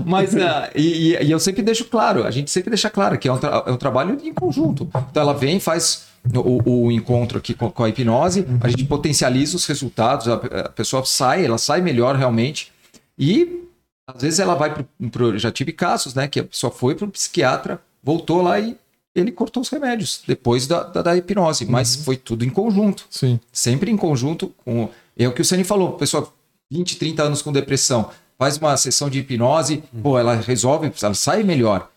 Mas, ah, e, e- e eu sempre deixo claro, a gente sempre deixa claro que é um, tra- é um trabalho em conjunto. Então ela vem, faz o, o encontro aqui com, com a hipnose, a gente potencializa os resultados, a, a pessoa sai, ela sai melhor realmente. E às vezes ela vai pro- Já tive casos, né? Que a pessoa foi para um psiquiatra, voltou lá e ele cortou os remédios depois da, da, da hipnose, mas foi tudo em conjunto Sim. sempre em conjunto com. É o que o Sani falou, pessoa 20, 30 anos com depressão, faz uma sessão de hipnose, pô, ela resolve, ela sai melhor.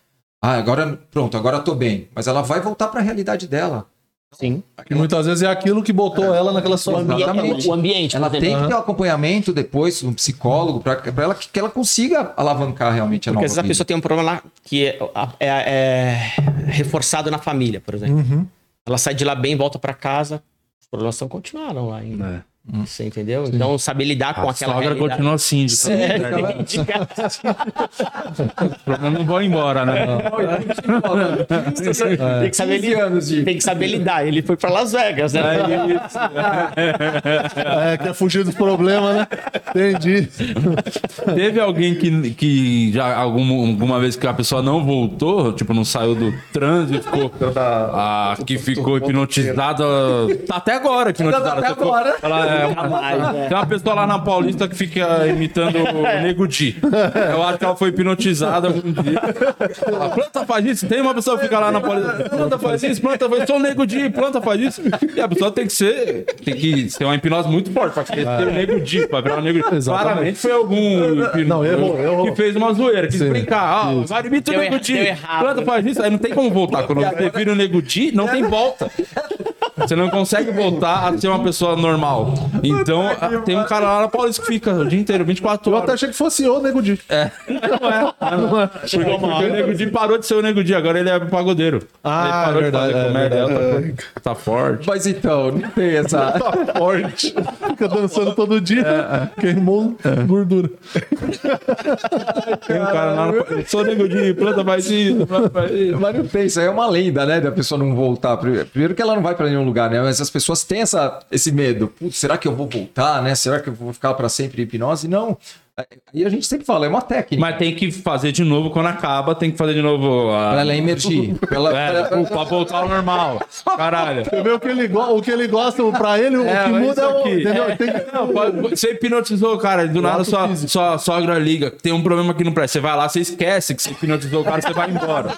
Ah, agora, pronto, agora tô bem. Mas ela vai voltar para a realidade dela. Sim. E muitas vezes é aquilo que botou ela naquela O situação. ambiente, Exatamente. o ambiente Ela tem que ter um acompanhamento depois, um psicólogo, para ela que, que ela consiga alavancar realmente a Porque nova às vezes a pessoa tem um problema lá que é, é- é reforçado na família, por exemplo. Uhum. Ela sai de lá bem, volta pra casa, os problemas só continuaram lá ainda. Você entendeu? Então, saber lidar com A aquela sogra realidade. continua síndica. É, Eu não vou embora, né? tem, que saber lidar, tem que saber lidar. Ele foi pra Las Vegas, né? É, quer fugir dos problemas, né? Entendi. Teve alguém que, que já algum, alguma vez que a pessoa não voltou, tipo, não saiu do trânsito, ficou, ah, que ficou hipnotizada. Tá até agora hipnotizada. Tá até agora. ela é- Nunca mais, né? Tem uma pessoa lá na Paulista que fica imitando o Nego Di. Eu acho que ela foi hipnotizada algum dia. A planta faz isso. Tem uma pessoa que fica lá na Paulista. Planta faz isso, planta faz isso. Sou o Nego Di, planta faz isso. E a pessoa tem que ser. Tem que ter uma hipnose muito forte pra ter o Nego Di, pra virar o Nego Di. Exatamente. Claramente foi algum errou, errou. que fez uma zoeira, quis brincar. Ah, agora imita o Nego Di. Planta faz isso. Aí não tem como voltar. Quando você vira o Nego Di, não tem volta. Você não consegue voltar a ser uma pessoa normal. Então, tem um cara lá na Paulista que fica o dia inteiro, 24 Eu horas. até achei que fosse o Nego Di. Porque, porque o Nego Di parou de ser o Nego Di, agora ele é pagodeiro. Ah, ele parou é verdade, de fazer é comédia, é coisa. Tá forte. Mas então, não tem essa. Tá forte. Fica dançando todo dia. Queimou gordura. Tem um cara lá no... Eu sou o Nego Di, planta faz isso, planta faz isso. Mas não tem, isso aí é uma lenda, né? Da pessoa não voltar. Primeiro que ela não vai pra nenhum lugar, né? Mas as pessoas têm essa, esse medo. Putz, será que eu vou voltar, né? Será que eu vou ficar pra sempre em hipnose? Não. E a gente sempre fala, é uma técnica. Mas tem que fazer de novo quando acaba, tem que fazer de novo. a- Pra ela emergir. Pra ela, É, pra- pra voltar ao normal. Caralho. Você vê o que ele, go- o que ele gosta, pra ele, o É, que muda é o. Entendeu? Tem que- Não, pode- você hipnotizou o cara, do nada ato sua, físico. sua sogra liga, tem um problema aqui no prédio. Você vai lá, você esquece que você hipnotizou o cara, você vai embora.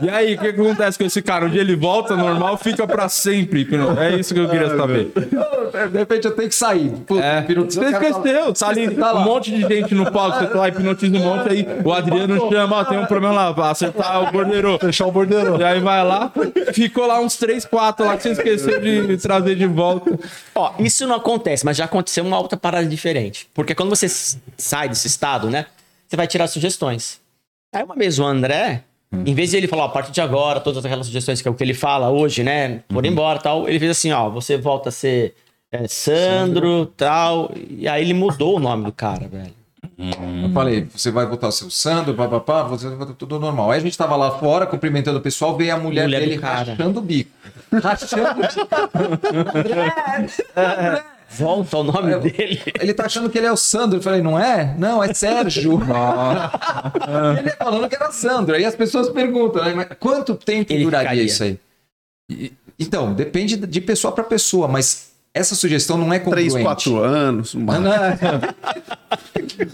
E aí, o que, que acontece com esse cara? Um dia ele volta normal, fica pra sempre. hipno- É isso que eu queria saber. de repente eu tenho que sair. Putz, É. hipnotizou, Você o esqueceu, tá ali Tá lá. um monte de gente no palco, você tá lá, hipnotiza um monte, aí o Adriano chama, ó, tem um problema lá, acertar o bordeiro. Fechar o bordeiro. E aí vai lá, ficou lá uns 3, 4 lá que você esqueceu de trazer de volta. Ó, isso não acontece, mas já aconteceu uma outra parada diferente. Porque quando você sai desse estado, né? Você vai tirar sugestões. Aí uma vez o André, em vez de ele falar, ó, a partir de agora, todas aquelas sugestões que é o que ele fala hoje, né? Por embora tal, ele fez assim, ó, você volta a ser é, Sandro, tal. E aí ele mudou o nome do cara, velho. Eu falei, você vai voltar o seu Sandro, papapá, você vai tudo normal. Aí a gente tava lá fora cumprimentando o pessoal, veio a mulher, Mulher dele rachando o bico. Rachando o bico. Volta o nome dele. Ele tá achando que ele é o Sandro. Eu falei, não é? Não, é Sérgio. ele falando que era Sandro. Aí as pessoas perguntam, né, mas quanto tempo Ele duraria ficaria. isso aí? E- Então, depende de pessoa para pessoa, mas essa sugestão não é congruente. 3, 4 anos. Não é,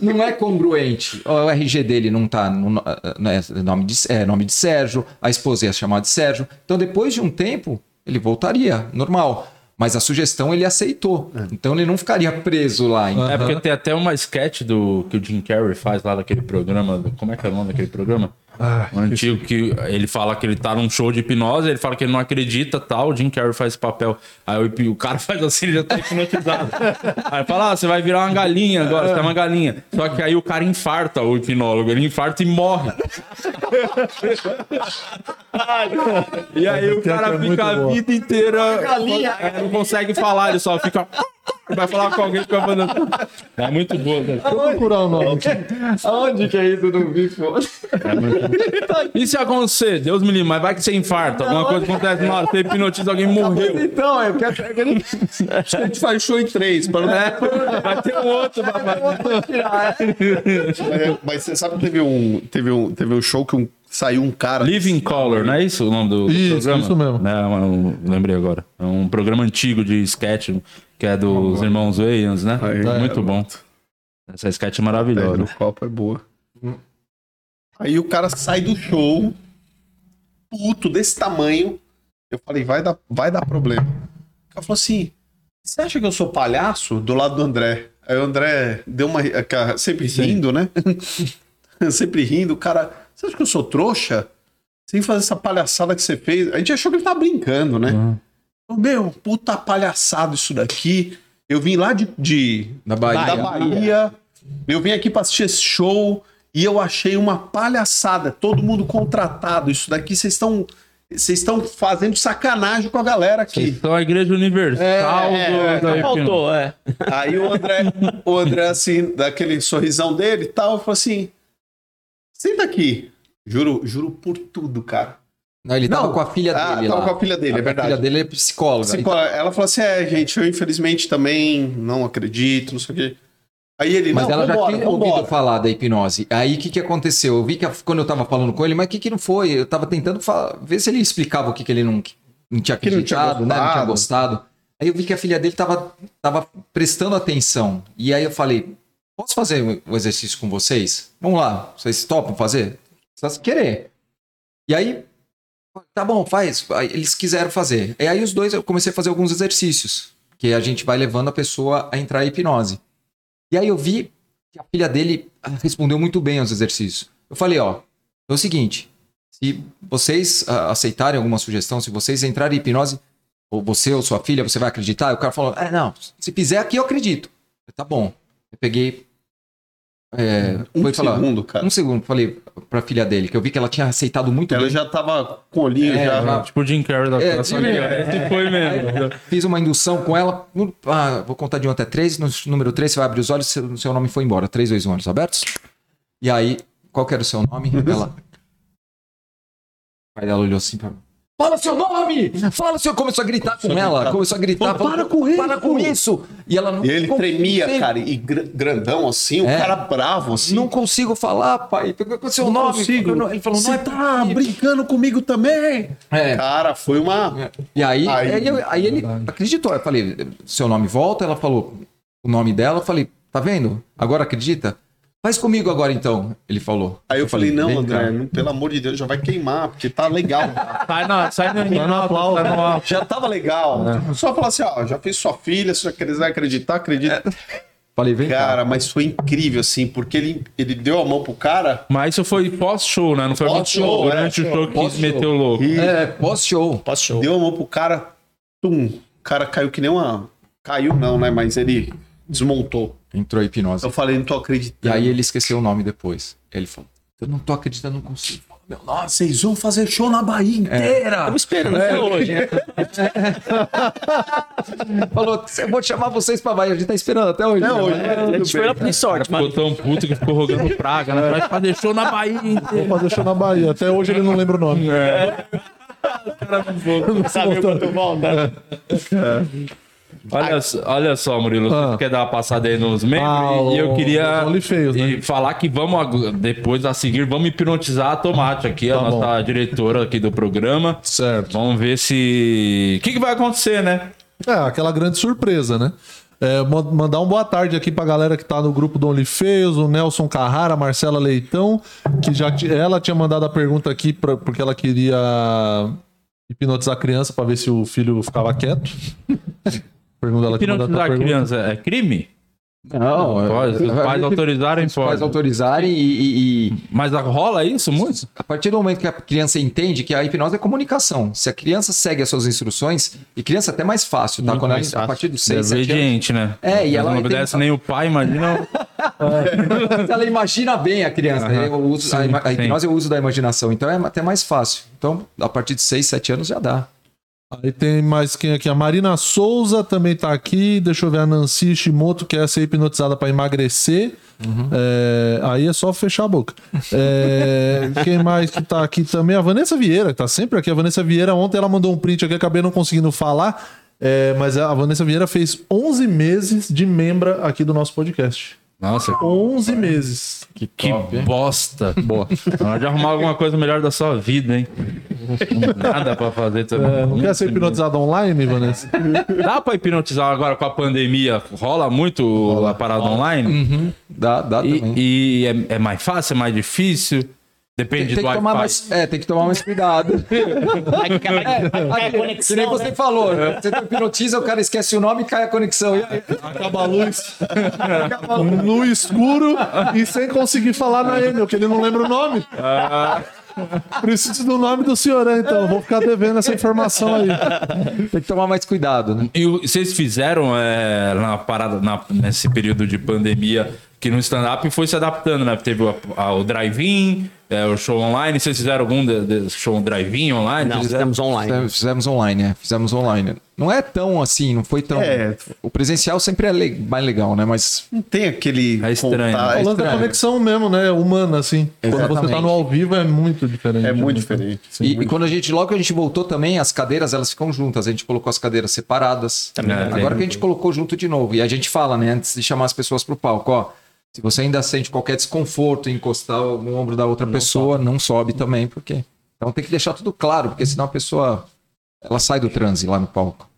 não é congruente. O RG dele não tá no no- né, nome, de, é, nome de Sérgio, a esposa ia chamar de Sérgio. Então, depois de um tempo, ele voltaria, normal. Mas a sugestão ele aceitou. Então ele não ficaria preso lá. Então, É porque tem até uma sketch do que o Jim Carrey faz lá daquele programa. Como é que é o nome daquele programa? O antigo que ele fala que ele tá num show de hipnose, ele fala que ele não acredita tal, o Jim Carrey faz esse papel. Aí o, o cara faz assim, ele já tá hipnotizado. aí fala, ah, você vai virar uma galinha agora, você é uma galinha. Só que aí o cara infarta, o hipnólogo, ele infarta e morre. e aí o cara é fica a vida inteira. é, não consegue falar, ele só fica. Vai falar com alguém que fica falando. É muito boa, né? Vou procurar o nome. Aonde que é isso? Eu não vi, pô. E se acontecer, Deus me livre, mas vai que você infarta, alguma coisa acontece na hora, você hipnotiza alguém morreu. Então, é porque aquele A gente faz show em três. Para não... É, vai ter um outro, papai. É, Mas você sabe que teve um, teve um, teve um show que um, saiu um cara. Living Color, não é isso o nome do, do Isso, programa? isso mesmo. É, eu lembrei agora. É um programa antigo de sketch, que é dos irmãos Wayans, né? Aí, Muito é, bom. Essa sketch é maravilhosa. no copo é boa. Aí o cara sai do show, puto, desse tamanho. Eu falei, vai dar, vai dar problema. O cara falou assim: você acha que eu sou palhaço? Do lado do André. Aí o André deu uma. Sempre rindo, né? sempre rindo. O cara, você acha que eu sou trouxa? Sem fazer essa palhaçada que você fez. A gente achou que ele tava brincando, né? Falou, Meu, puta palhaçada isso daqui. Eu vim lá de- de, Da Bahia. da Bahia. Eu vim aqui pra assistir esse show e eu achei uma palhaçada. Todo mundo contratado. Isso daqui vocês estão vocês estão fazendo sacanagem com a galera aqui. são a Igreja Universal É, do, é, faltou, é. Aí o André, o André, assim, daquele sorrisão dele e tal, falou assim: senta aqui. Juro, juro por tudo, cara. Não, ele tava Não. com a filha Ah, dele tava lá. com a filha dele, é A verdade. filha dele é psicóloga. Assim, pô, ela falou assim: é, gente, eu infelizmente também não acredito, não sei o quê. Aí ele, Mas não, ela já tinha ouvido falar da hipnose. Aí o que, que aconteceu? Eu vi que a- quando eu tava falando com ele, mas o que, que não foi? Eu tava tentando fa- ver se ele explicava o que, que ele não, não tinha Que não tinha acreditado, né? Não tinha gostado. gostado. Aí eu vi que a filha dele tava, tava prestando atenção. E aí eu falei: posso fazer o exercício com vocês? Vamos lá, vocês topam fazer? Se querer. E aí, tá bom, faz. Eles quiseram fazer. E aí os dois eu comecei a fazer alguns exercícios. Que a gente vai levando a pessoa a entrar em hipnose. E aí eu vi que a filha dele ah, respondeu muito bem aos exercícios. Eu falei, ó, é o seguinte, se vocês ah, aceitarem alguma sugestão, se vocês entrarem em hipnose, ou você ou sua filha, você vai acreditar? E o cara falou, é, não, se fizer aqui eu acredito. Eu, tá bom. Eu peguei... É, Um foi falar- segundo, cara. Um segundo, falei pra filha dele, que eu vi que ela tinha aceitado muito Ela bem. já tava com o olhinho É, já. já- Tipo o Jim Carrey da É, é. Foi mesmo. Fiz uma indução com ela. Ah, vou contar de 1 até 3. No número 3, você vai abrir os olhos, seu, seu nome foi embora. 3, 2, 1, olhos abertos. E aí, qual que era o seu nome? Ela. O pai dela olhou assim pra mim. Fala seu nome! Fala seu. Começou a gritar com ela. Começou a gritar. Pô, para com isso! Para com isso! E ela não. E ele não tremia, cara, e gr- grandão assim, o É. cara bravo assim. Não consigo falar, pai. Qual é seu Não nome? consigo. Ele falou, não Você é tá possível. brincando comigo também? É. Cara, foi uma. E aí, Aí- aí, eu- aí ele acreditou. Eu falei, seu nome volta. Ela falou o nome dela. Eu falei, tá vendo? Agora acredita? Faz comigo agora então, ele falou. Aí eu falei, não, vem André, cá. não, pelo amor de Deus, já vai queimar, porque tá legal. Sai, na, sai no, sai no aplauso. Já tava legal. Só falar assim, ó, já fiz sua filha, se quiser acreditar, acredita. Falei, vem Cara, mas foi incrível, assim, porque ele, ele deu a mão pro cara. Mas isso foi pós-show, né? Não foi Pós-show, durante é, o show que pós-show. meter o louco. E cá. É, pós-show. Posso show. deu a mão pro cara, tum. O cara caiu que nem uma. Caiu não, né? Mas ele desmontou. Entrou a hipnose. Eu falei, não tô E acreditando. aí ele esqueceu o nome depois. Ele falou, eu não tô acreditando, não consigo meu nome. Vocês vão fazer show na Bahia inteira. Estamos esperando até hoje, né? Falou, eu vou chamar vocês pra Bahia. A gente tá esperando até hoje. Até hoje. né? A gente foi lá por sorte, Ficou mano. tão puto que ficou rogando praga, né? Vai fazer show na Bahia inteira. Vou fazer show na Bahia. Até hoje ele não lembra o nome. Sabe quanto volta? Olha, só- olha só, Murilo, Ah. você quer dar uma passada aí nos membros? Ah, e eu queria os OnlyFeios, né? e falar que vamos, depois a seguir, vamos hipnotizar a Tomate aqui, a Tá bom. nossa diretora aqui do programa. Certo. Vamos ver se... O que, que vai acontecer, né? É, aquela grande surpresa, né? É, ma- mandar um boa tarde aqui pra galera que tá no grupo do OnlyFeios, o Nelson Carrara, a Marcela Leitão, que já ela tinha mandado a pergunta aqui pra, porque ela queria hipnotizar a criança pra ver se o filho ficava quieto. Pergunta ela que mandou Hipnotizar essa a pergunta. criança é crime? Não, Pode, se os pais autorizarem, Se os pais pode. autorizarem e, e- e Mas rola isso muito? a partir do momento que a criança entende que a hipnose é comunicação. Se a criança segue as suas instruções, e criança é até mais fácil, tá? Muito Quando ela, mais a fácil. partir dos 6, 7 anos. Obediente, né? É, e ela não tem- obedece nem o pai, imagina... ela imagina bem a criança. né? Uso- a, ima- a sim. hipnose é o uso da imaginação. Então é até mais fácil. Então, a partir de 6, 7 anos já dá. Aí tem mais quem aqui? A Marina Souza também tá aqui. Deixa eu ver a Nancy Shimoto, que é ser hipnotizada pra emagrecer. É, aí é só fechar a boca. É, quem mais que tá aqui também? A Vanessa Vieira, que tá sempre aqui. A Vanessa Vieira, ontem ela mandou um print aqui, acabei não conseguindo falar. É, mas a Vanessa Vieira fez 11 meses de membra aqui do nosso podcast. Nossa, 11 meses. que top, hein? bosta. Boa. Pode arrumar alguma coisa melhor da sua vida, hein? Nada pra fazer também. É, não quer ser hipnotizada online, Vanessa? Dá pra hipnotizar agora com a pandemia? Rola muito a parada online? Dá, dá também. E, e é, é mais fácil, é mais difícil? Depende Tem, tem do que tomar Wi-Fi. mais, é, tem que tomar mais cuidado. Vai, vai, vai, vai, vai a que nem conexão, você né? falou, você hipnotiza, o cara esquece o nome e cai a conexão. E aí? Acaba a luz. no escuro e sem conseguir falar na Enel, que ele não lembra o nome. Preciso do nome do senhor, né? Então, vou ficar devendo essa informação aí. Tem que tomar mais cuidado, né? E vocês fizeram é, na parada, na- nesse período de pandemia, que no stand-up foi se adaptando, né? Teve o, a- o drive-in, é, o show online. Vocês fizeram algum de, de show drive-in online? Não, Fizeram? fizemos online. Fizemos- Fizemos online, né? Fizemos online. Não é tão assim, não foi tão. É. O presencial sempre é le- mais legal, né? Mas Não tem aquele. É estranho. contato- O lance da estranho. conexão mesmo, né? Humana, assim. Quando você tá Exatamente. no ao vivo é muito diferente. É muito né? diferente. E, e quando a gente, logo que a gente voltou também, as cadeiras elas ficam juntas. A gente colocou as cadeiras separadas. Também É, Agora que a gente colocou junto de novo. E a gente fala, né, antes de chamar as pessoas pro palco, ó. Se você ainda sente qualquer desconforto em encostar no ombro da outra pessoa, não sobe também, porque. Então tem que deixar tudo claro, porque senão a pessoa ela sai do transe lá no palco.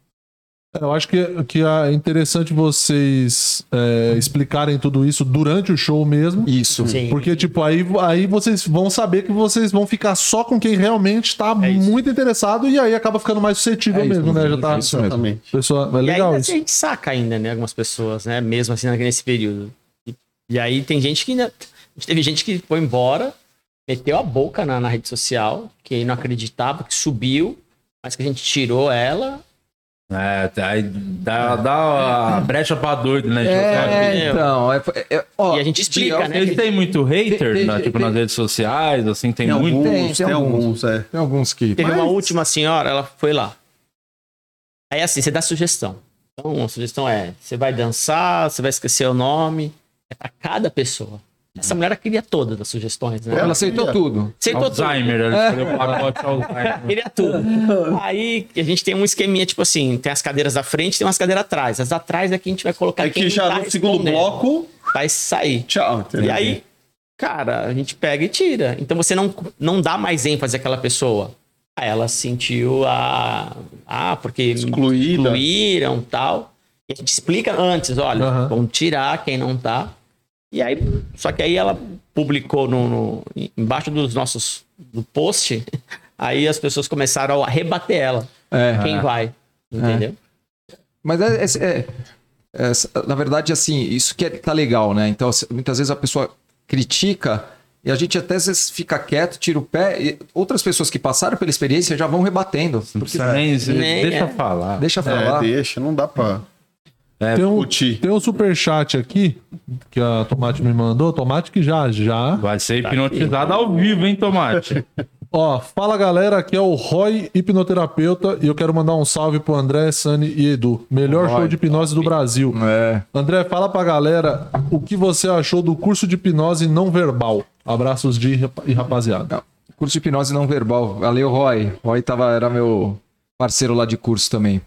É, Eu acho que, que é interessante vocês é, explicarem tudo isso durante o show mesmo. Isso. Sim. Porque, tipo, aí, aí vocês vão saber que vocês vão ficar só com quem realmente tá É muito interessado e aí acaba ficando mais suscetível É isso, mesmo, né? Já tá. isso mesmo. Exatamente. Pessoa, é E legal ainda isso. a gente saca ainda, né? Algumas pessoas, né? Mesmo assim, nesse período. E, aí tem gente que ainda... Teve gente que foi embora, meteu a boca na, na rede social, que não acreditava, que subiu, mas que a gente tirou ela. É, aí dá, dá a brecha pra doido, né? É, então. É, é- ó, E a gente explica, Diel, né? Eles têm muito hater, Tem- né? tem- tipo, tem- nas redes sociais, assim, tem, Tem muito. alguns, Tem, tem, tem alguns. é. Tem alguns que. Teve uma Mas- última senhora, ela foi lá. Aí assim, você dá sugestão. Então, a sugestão é: você vai dançar, você vai esquecer o nome. É pra cada pessoa. Essa mulher queria todas as sugestões, né? Ela aceitou tudo. aceitou tudo. Alzheimer, ela escolheu o pacote Alzheimer. Queria tudo. Aí a gente tem um esqueminha, tipo assim, tem as cadeiras da frente tem umas cadeiras atrás. As atrás é que a gente vai colocar Aqui quem já tá no segundo bloco, Vai sair. tchau. entendeu? E aí, cara, a gente pega e tira. Então você não, não dá mais ênfase àquela pessoa. Aí ela sentiu a. Ah, porque Excluída. excluíram tal. E a gente explica antes, olha, Aham. vamos tirar quem não tá. E aí, só que aí ela publicou no, no- embaixo dos nossos do post, aí as pessoas começaram a rebater ela. É. Quem vai? Entendeu? Mas é, é- é- é- na verdade, assim, isso que é, tá legal, né? Então, muitas vezes a pessoa critica e a gente até às vezes fica quieto, tira o pé. E outras pessoas que passaram pela experiência já vão rebatendo. Porque nem, Nem deixa é. falar. deixa É, falar. deixa, não dá pra Tem um, discutir. tem um superchat aqui que a Tomate me mandou. Tomate que já, já. Vai ser hipnotizado ao vivo, hein, Tomate? Ó, fala galera, aqui é o Roy, hipnoterapeuta, e eu quero mandar um salve pro André, Sani e Edu. Melhor Roy, show de hipnose do Brasil. É. André, fala pra galera o que você achou do curso de hipnose não verbal. Abraços de e rapaziada. Não, curso de hipnose não verbal. Valeu, Roy. Roy tava, era meu parceiro lá de curso também.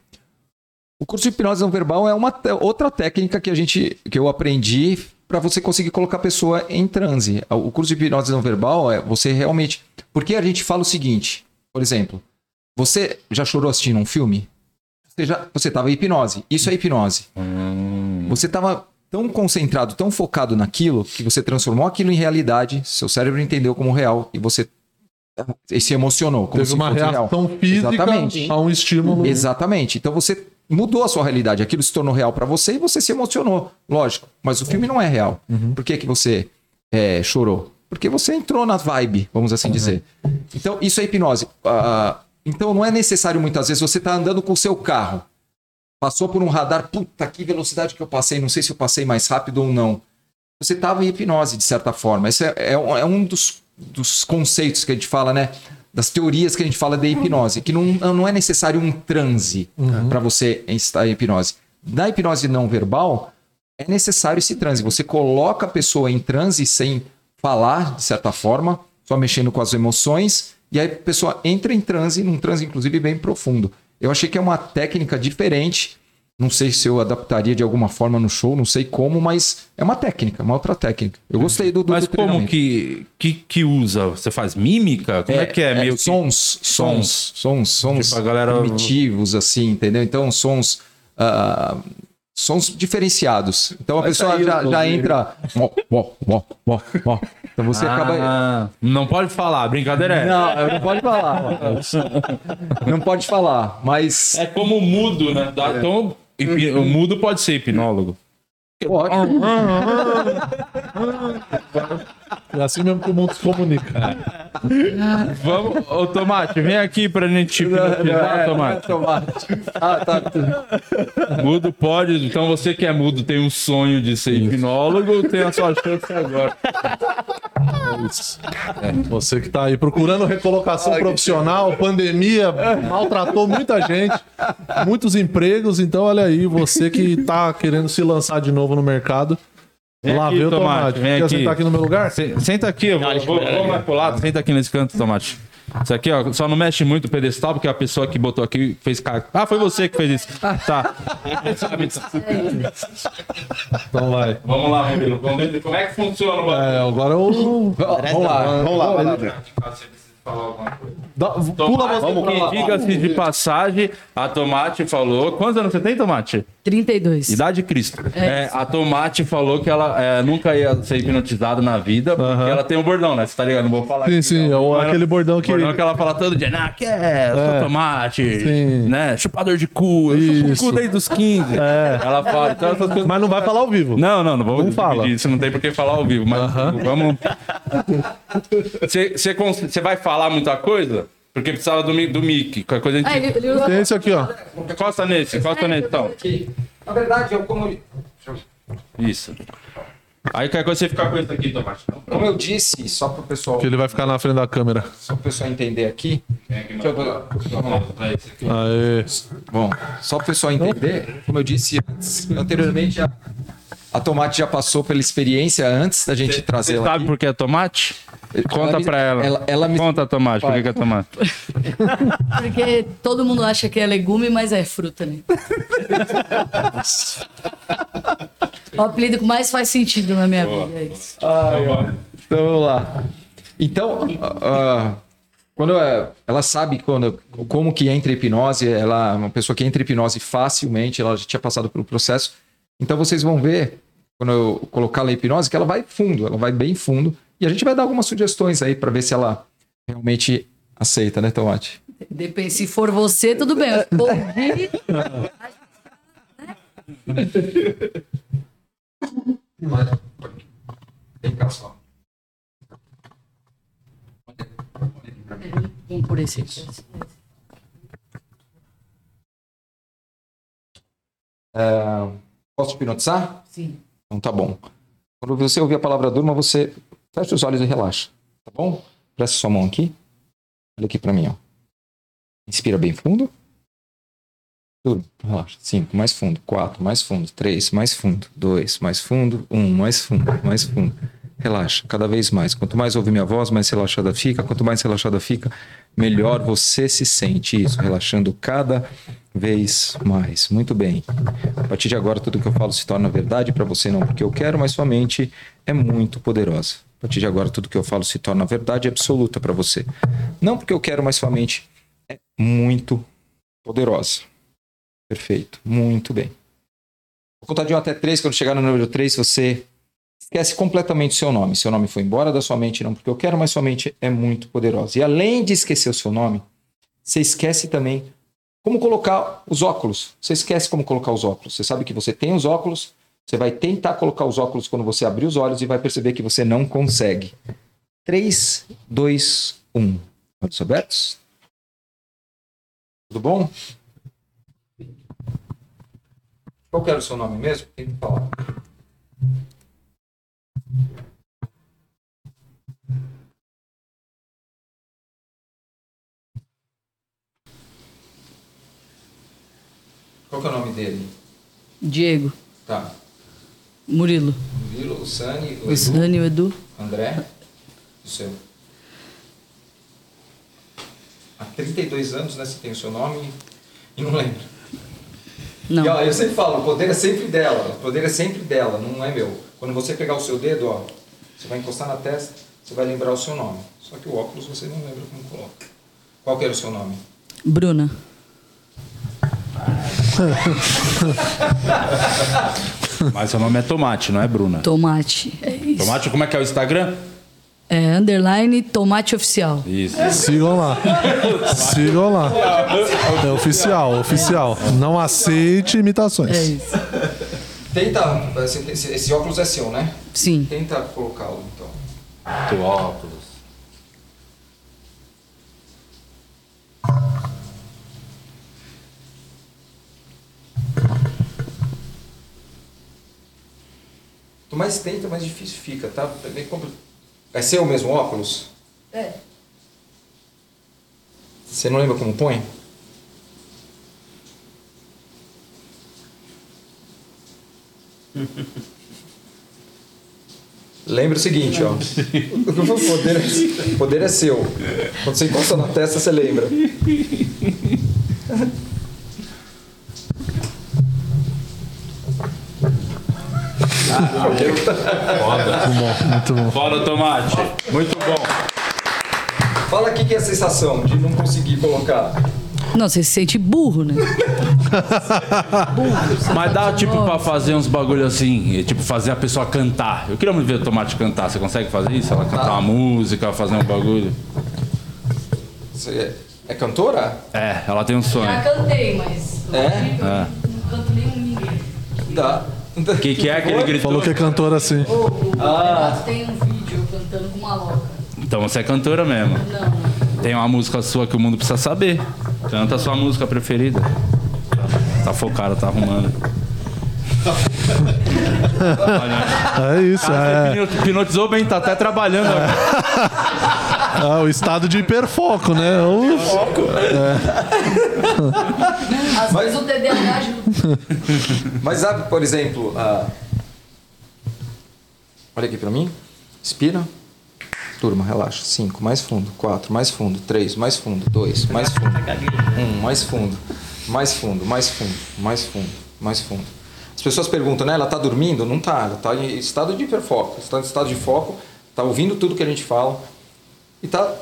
O curso de hipnose não verbal é uma outra técnica que a gente que eu aprendi para você conseguir colocar a pessoa em transe. O curso de hipnose não verbal é você realmente. Porque a gente fala o seguinte, por exemplo, você já chorou assistindo um filme? Você já você estava em hipnose. Isso é hipnose. Você estava tão concentrado, tão focado naquilo que você transformou aquilo em realidade, seu cérebro entendeu como real e você se emocionou. Como Teve se uma fosse real. reação física Exatamente. a um estímulo. Exatamente. Então você mudou a sua realidade. Aquilo se tornou real para você e você se emocionou. Lógico. Mas o filme não é real. Por que, que você é, chorou? Porque você entrou na vibe, vamos assim dizer. Então, isso é hipnose. Ah, então, não é necessário muitas vezes você tá andando com o seu carro. Passou por um radar, puta, que velocidade que eu passei. Não sei se eu passei mais rápido ou não. Você estava em hipnose, de certa forma. Esse é, é um- é um dos, dos conceitos que a gente fala, né? Das teorias que a gente fala de hipnose, que não, não é necessário um transe para você estar em hipnose. Na hipnose não verbal, é necessário esse transe. Você coloca a pessoa em transe sem falar, de certa forma, só mexendo com as emoções, e aí a pessoa entra em transe, num transe, inclusive, bem profundo. Eu achei que é uma técnica diferente. Não sei se eu adaptaria de alguma forma no show, não sei como, mas é uma técnica, uma outra técnica. Eu gostei do, do Mas do como que, que que usa? Você faz mímica? Como é, que é? Meio que... sons, sons, sons, sons Tipo, galera- primitivos, assim, entendeu? Então, sons. ah, sons diferenciados. Então a Vai pessoa já, já entra. Ó, ó, ó, ó, ó. Então você acaba. Ah, não pode falar, brincadeira é. Não, não pode falar. Não pode falar, mas. É como mudo, né? Dá- Então, hipi- o mudo pode ser hipnólogo. Pode. É assim mesmo que o mundo se comunica. Vamos, ô Tomate, vem aqui pra gente hipnotizar, Tomate. Ah, tá. Mudo pode, então você que é mudo tem um sonho de ser hipnólogo, tem a sua chance agora. É, você que tá aí procurando recolocação profissional, pandemia maltratou muita gente, muitos empregos, então olha aí, você que tá querendo se lançar de novo no mercado. Vem lá aqui, vê o Tomate, tomate. vem Quer aqui. sentar aqui no meu lugar? Se- Senta aqui, eu vou, vou, vou mais pro lado, senta aqui nesse canto, Tomate. Isso aqui, ó, só não mexe muito o pedestal, porque a pessoa que botou aqui fez cara. Ah, foi você que fez isso. Tá. Então vai. Vamos lá, Murilo. Vamos ver como é que funciona o bagulho. É, agora eu. Vamos lá. Vamos lá, vai lá. André. Falar alguma coisa. Dá- Pula você pra Que lá. diga-se de passagem, a Tomate falou. Quantos anos você tem, Tomate? 32. Idade de Cristo. É, a Tomate falou que ela é, nunca ia ser hipnotizada na vida, porque ela tem um bordão, né? Você tá ligado? Não vou falar Sim, aqui, sim, não. é aquele bordão que- Bordão que ela fala todo dia, nah, que é, eu sou É. tomate, Sim. né? Chupador de cu, eu cu desde os 15. É. Ela fala, então essas coisas... Mas não vai falar ao vivo. Não, não, não vou Não fala. isso, não tem por que falar ao vivo, mas vamos... Você- Você cons- você vai falar muita coisa? Porque precisava do, mi- do mic, qualquer coisa a Ah, gente... ele, ele Tem esse aqui, ó. Encosta nesse, encosta nesse, então. Aqui. Na verdade, eu, como, Isso. Aí qualquer coisa você fica com isso aqui, Tomate. como eu disse, só para o pessoal, Que ele vai ficar na frente da câmera. só pro pessoal entender aqui. Deixa eu ver. Aê. Bom, só para o pessoal entender, como eu disse antes, anteriormente, a, a Tomate já passou pela experiência antes da gente trazer Você ela sabe aqui. por que é tomate? Conta Ela pra ela. ela- ela me- Conta, tomate, por que é tomate? Porque todo mundo acha que é legume, mas é fruta, né? o apelido que mais faz sentido na minha vida é isso. Então vamos lá. Então, ah, quando é- ela sabe quando, como que entra em hipnose, ela é uma pessoa que entra em hipnose facilmente, ela já tinha passado pelo processo. Então vocês vão ver, quando eu colocar ela em hipnose, que ela vai fundo, ela vai bem fundo. E a gente vai dar algumas sugestões aí para ver se ela realmente aceita, né, Tomate? Depende, se for você, tudo bem. Eu ouvi, Vem cá só. Vamos por esse aqui. Posso te hipnotizar? Sim. Então tá bom. Quando você ouvir a palavra durma, você fecha os olhos e relaxa. Tá bom? Presta sua mão aqui. Olha aqui pra mim, ó. Inspira bem fundo. Durma, relaxa. Cinco, mais fundo. Quatro, mais fundo. Três, mais fundo. Dois, mais fundo. Um, mais fundo, mais fundo. Relaxa, cada vez mais. Quanto mais ouvir minha voz, mais relaxada fica. Quanto mais relaxada fica, melhor você se sente. Isso, relaxando cada vez mais. Muito bem. A partir de agora, tudo que eu falo se torna verdade para você, não porque eu quero, mas sua mente é muito poderosa. A partir de agora, tudo que eu falo se torna verdade absoluta para você. Não porque eu quero, mas sua mente é muito poderosa. Perfeito. Muito bem. Vou contar de 1 até 3. Quando chegar no número 3, você esquece completamente seu nome. Seu nome foi embora da sua mente, não porque eu quero, mas sua mente é muito poderosa. E além de esquecer o seu nome, você esquece também como colocar os óculos. Você esquece como colocar os óculos. Você sabe que você tem os óculos, você vai tentar colocar os óculos quando você abrir os olhos e vai perceber que você não consegue. 3, 2, 1. Olhos abertos. Tudo bom? Qual era o seu nome mesmo? Tem que falar. Qual que é o nome dele? Diego, Tá. Murilo, O Lilo, o Sani, o o Edu, Sani, o Edu. André, o seu. Há 32 anos, né? Você tem o seu nome e não lembra. Não. E ó, eu sempre falo, o poder é sempre dela. O poder é sempre dela, não é meu. Quando você pegar o seu dedo, ó, você vai encostar na testa, você vai lembrar o seu nome. Só que o óculos você não lembra como coloca. Qual que era o seu nome? Bruna. Mas seu nome é Tomate, não é Bruna. Tomate. É isso. Tomate, como é que é o Instagram? É underline tomate oficial. Isso. Sigam lá. Sigam lá. É oficial, oficial. Não aceite imitações. É isso. Tenta, esse, esse- óculos é seu, né? Sim. Tenta colocá-lo, então. Do óculos. Quanto mais tenta, mais difícil fica, tá? É meio compli- Vai ser o mesmo óculos? É. Você não lembra como põe? Lembra o seguinte, ó. O poder, o poder é seu. Quando você encosta na testa, você lembra. Muito bom. Foda, Tomate. Muito bom. Fala aqui que é a sensação de não conseguir colocar. Não, você se sente burro, né? burro. Mas dá tipo pra fazer uns bagulho assim, tipo fazer a pessoa cantar. Eu queria muito ver o Tomate cantar. Você consegue fazer isso? Ela cantar uma música, fazer um bagulho? Você é cantora? É, ela tem um sonho. Já cantei, mas. É? É. Não canto nem ninguém. Dá. O que, que é que ele gritou? Falou que é cantor assim. O, o Renato tem um vídeo cantando com uma louca. Então você é cantora mesmo. Não. Tem uma música sua que o mundo precisa saber. Canta a sua música preferida. Tá focado, tá arrumando. Olha, É isso, é. Você hipnotizou bem, tá até trabalhando. agora. Ah, o estado de hiperfoco, né? O- Às vezes o TDAH ajuda. Mas sabe, por exemplo, a... olha aqui pra mim. Inspira. Turma, relaxa. Cinco, mais fundo. Quatro, mais fundo. Três, mais fundo. Dois, mais fundo. Um, mais fundo. Mais fundo, mais fundo, mais fundo, mais fundo. As pessoas perguntam, né? Ela tá dormindo? Não tá. Ela tá em estado de hiperfoco. Está em estado de foco, tá ouvindo tudo que a gente fala e tá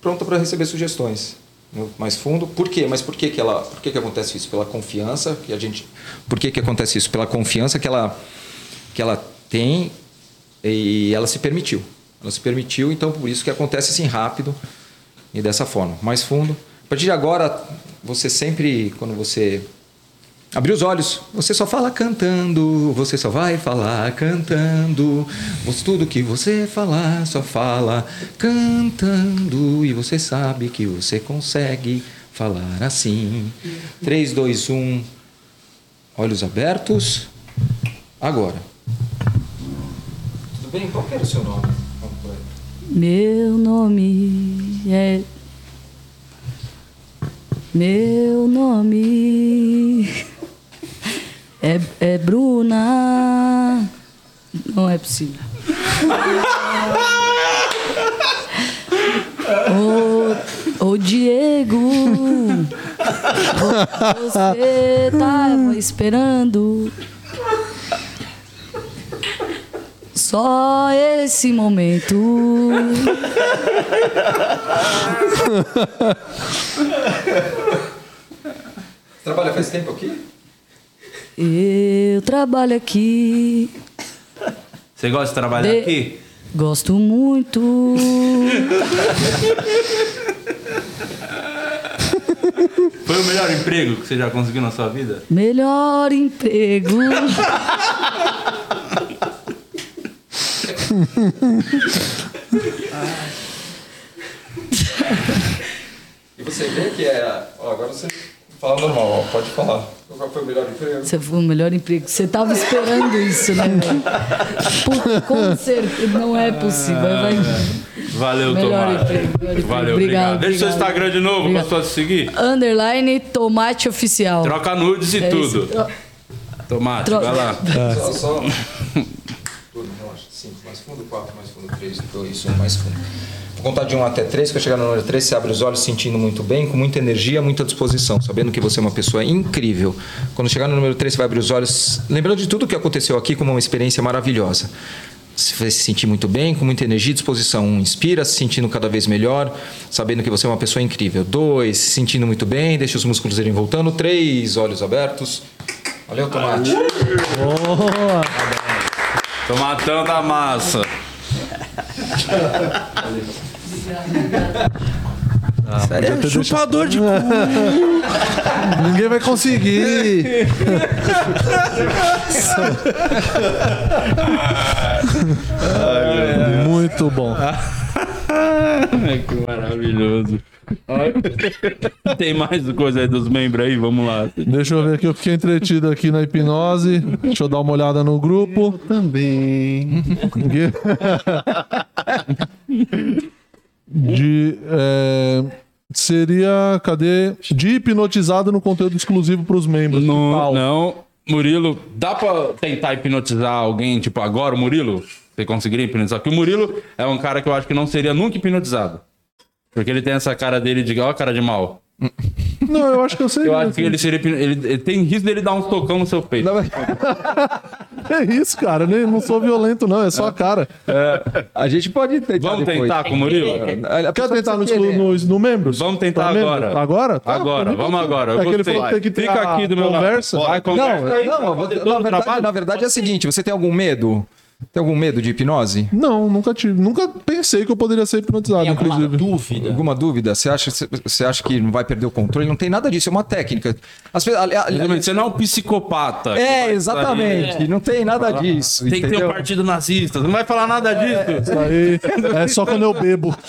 pronta para receber sugestões. Mais fundo. Por quê? Mas por que que ela, por que que acontece isso? Pela confiança que a gente, por que que acontece isso? Pela confiança que ela que ela tem e ela se permitiu. Ela se permitiu, então por isso que acontece assim rápido e dessa forma. Mais fundo. A partir de agora, você sempre quando você Abrir os olhos, você só fala cantando, você só vai falar cantando. Você- Tudo que você falar, só fala cantando. E você sabe que você consegue falar assim. 3, 2, 1. Olhos abertos. Agora. Tudo bem? Qual que era o seu nome? Meu nome é. Meu nome é, é Bruna. Não é possível. Ô, ô Diego, você tava esperando só esse momento. Trabalha faz tempo aqui? Eu trabalho aqui, Você gosta de trabalhar De- aqui? gosto muito. Foi o melhor emprego que você já conseguiu na sua vida? Melhor emprego. E você vê que é. Ó, agora você fala normal, pode falar. Qual foi o melhor emprego? Você foi o melhor emprego. Você tava esperando isso, né? Pô, Com certeza, não é possível. Vai- Valeu, Melhor Tomate. emprego, melhor emprego. Valeu, Obrigado, obrigado. Deixa o seu. Instagram de novo Obrigado. pra pessoa te seguir. Underline tomate oficial. Troca nudes e É tudo. isso. Tro- Tomate, Troca. vai lá. Só, só. Tudo, relaxa. 5, mais fundo, 4, mais fundo, 3, 2, 1, mais fundo. Vou contar de 1 até 3, que eu chegar no número 3, você abre os olhos sentindo muito bem, com muita energia, muita disposição, sabendo que você é uma pessoa incrível. Quando chegar no número 3, você vai abrir os olhos, lembrando de tudo que aconteceu aqui como uma experiência maravilhosa. Você vai se sentir muito bem, com muita energia e disposição. Um, inspira, se sentindo cada vez melhor, sabendo que você é uma pessoa incrível. Dois, se sentindo muito bem, deixa os músculos irem voltando. Três, olhos abertos. Valeu, Tomate. Boa. Tomatão da massa. Podia ter Chupador de cu. Ninguém vai conseguir. Muito bom. Ai, que maravilhoso. Tem mais coisa aí dos membros aí? Vamos lá. Deixa eu ver aqui, eu fiquei entretido aqui na hipnose. Deixa eu dar uma olhada no grupo. Também. De. é, seria. Cadê? De hipnotizado no conteúdo exclusivo para os membros. Não, não. Murilo, dá pra tentar hipnotizar alguém, tipo, agora, o Murilo? Você conseguiria hipnotizar? Porque o Murilo é um cara que eu acho que não seria nunca hipnotizado. Porque ele tem essa cara dele de. Ó, cara de mal. Não, eu acho que eu sei. Eu acho que ele seria. Ele, ele tem risco dele dar um tocão no seu peito. É isso, cara. Eu nem- não sou violento, não. É só a cara. A gente pode tentar Vamos depois. tentar com o Murilo? A- a Quer pessoa tentar no, no, no membros? Vamos tentar Pra membros? agora. Agora? Tá, Agora, vamos tá. agora. Eu É que ele falou que tem que ter Fica a aqui do meu lado. conversa. Vai, conversa Não, não, todo na verdade, na verdade é o seguinte, você tem algum medo? Tem algum medo de hipnose? Não, nunca tive. Nunca pensei que eu poderia ser hipnotizado, Tem alguma inclusive. dúvida? Alguma dúvida? Você acha, você acha que não vai perder o controle? Não tem nada disso, é uma técnica. As ali- Exatamente, Você não é um psicopata. É, exatamente. Não tem nada disso. Tem que ter entendeu? um partido nazista. Não vai falar nada disso. Isso aí é só quando eu bebo.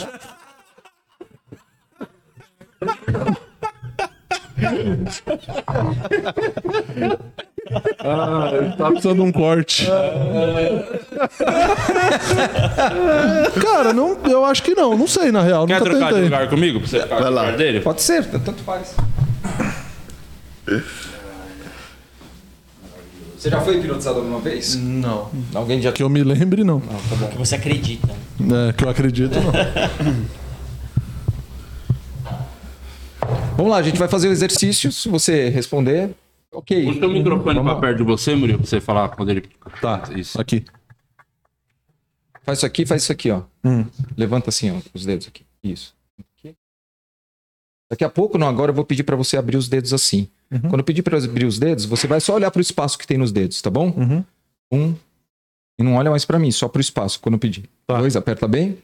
Ah, tá precisando de um corte. Cara, não, eu acho que não. Não sei, na real. Quer nunca trocar de tentei. lugar comigo? Pra você ficar Vai no lá. lugar dele? Pode ser, tanto faz. Você já foi hipnotizado alguma vez? Não. Alguém já Que eu me lembre, não. Que você acredita. É, que eu acredito, não. Vamos lá, a gente vai fazer o exercício. Se você responder, ok. Puxa o microfone Vamos pra lá. perto de você, Murilo, pra você falar quando ele. Tá, isso. Aqui. Faz isso aqui, faz isso aqui, ó. Hum. Levanta assim, ó, os dedos aqui. Isso. Aqui. Daqui a pouco, não, agora eu vou pedir pra você abrir os dedos assim. Quando eu pedir pra abrir os dedos, você vai só olhar pro espaço que tem nos dedos, tá bom? Uhum. Um. E não olha mais pra mim, só pro espaço quando eu pedir. Tá. Dois, aperta bem.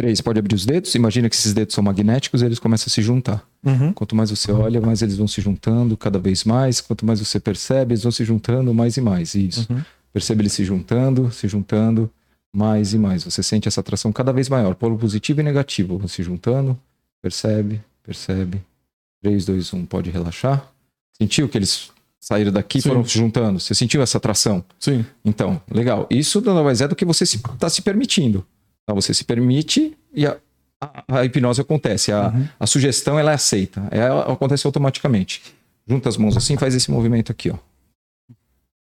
Três, pode abrir os dedos. Imagina que esses dedos são magnéticos, eles começam a se juntar. Uhum. Quanto mais você olha, mais eles vão se juntando cada vez mais. Quanto mais você percebe, eles vão se juntando mais e mais. Isso. Uhum. Percebe eles se juntando, se juntando mais e mais. Você sente essa atração cada vez maior. Polo positivo e negativo vão se juntando. Percebe, percebe. 3, 2, 1, pode relaxar. Sentiu que eles saíram daqui e foram se juntando? Você sentiu essa atração? Sim. Então, legal. Isso nada mais é do que você está se, permitindo. Então, você se permite e a, a- a hipnose acontece. A, a sugestão ela é aceita. Ela acontece automaticamente. Junta as mãos assim, faz esse movimento aqui, ó.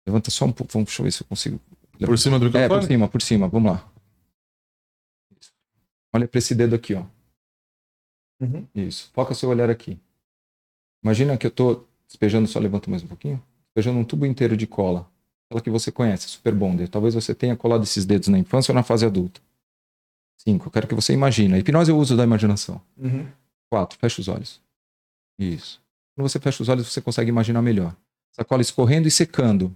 Levanta só um pouco. Vamos, deixa eu ver se eu consigo. Por cima do É, por microfone? cima, por cima. Vamos lá. Olha para esse dedo aqui, ó. Uhum. Isso. Foca seu olhar aqui. Imagina que eu tô despejando, só levanta mais um pouquinho. Despejando um tubo inteiro de cola. Aquela que você conhece, Super Bonder. Talvez você tenha colado esses dedos na infância ou na fase adulta. Cinco. Eu quero que você imagine. A hipnose é o uso da imaginação. Uhum. Quatro. Fecha os olhos. Isso. Quando você fecha os olhos, você consegue imaginar melhor. Essa cola escorrendo e secando.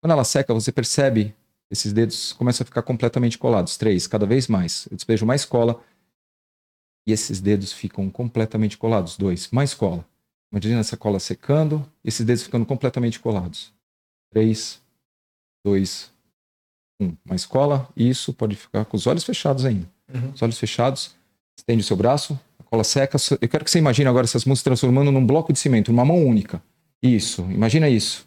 Quando ela seca, você percebe esses dedos começam a ficar completamente colados. Três, cada vez mais. Eu despejo mais cola e esses dedos ficam completamente colados. Dois, mais cola. Imagina essa cola secando e esses dedos ficando completamente colados. Três, dois, um. Mais cola. Isso pode ficar com os olhos fechados ainda. Os olhos fechados. Estende o seu braço. A cola seca. Eu quero que você imagine agora essas mãos se transformando num bloco de cimento, numa mão única. Isso. Imagina isso.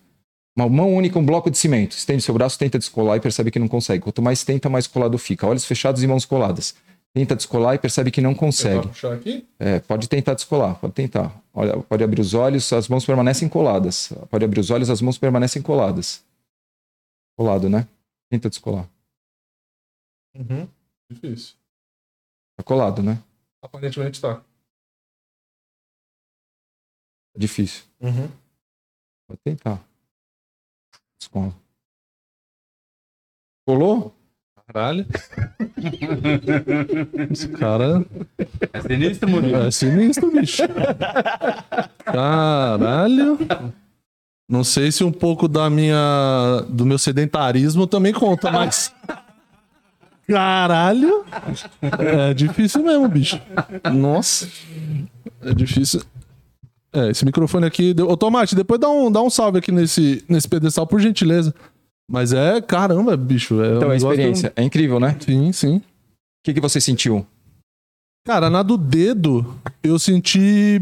Uma mão única, um bloco de cimento. Estende seu braço, tenta descolar e percebe que não consegue. Quanto mais tenta, mais colado fica. Olhos fechados e mãos coladas. Tenta descolar e percebe que não consegue. puxar aqui? É, pode tentar descolar, pode tentar. Olha, pode abrir os olhos, as mãos permanecem coladas. Pode abrir os olhos, as mãos permanecem coladas. Colado, né? Tenta descolar. Uhum. Difícil. Tá colado, né? Aparentemente tá. Difícil. Uhum. Pode tentar. Descola. Colou? Caralho. Esse cara É sinistro, Murilo. é sinistro, bicho. Caralho. Não sei se um pouco da minha do meu sedentarismo também conta, mas Caralho. É difícil mesmo, bicho. Nossa. É difícil. É, esse microfone aqui. Deu... Ô, Tomate, depois dá um, dá um salve aqui nesse, nesse pedestal, por gentileza. Mas é, caramba, bicho. É Então, um a negócio- experiência é incrível, né? Sim, sim. O que, que você sentiu? Cara, na do dedo, eu senti.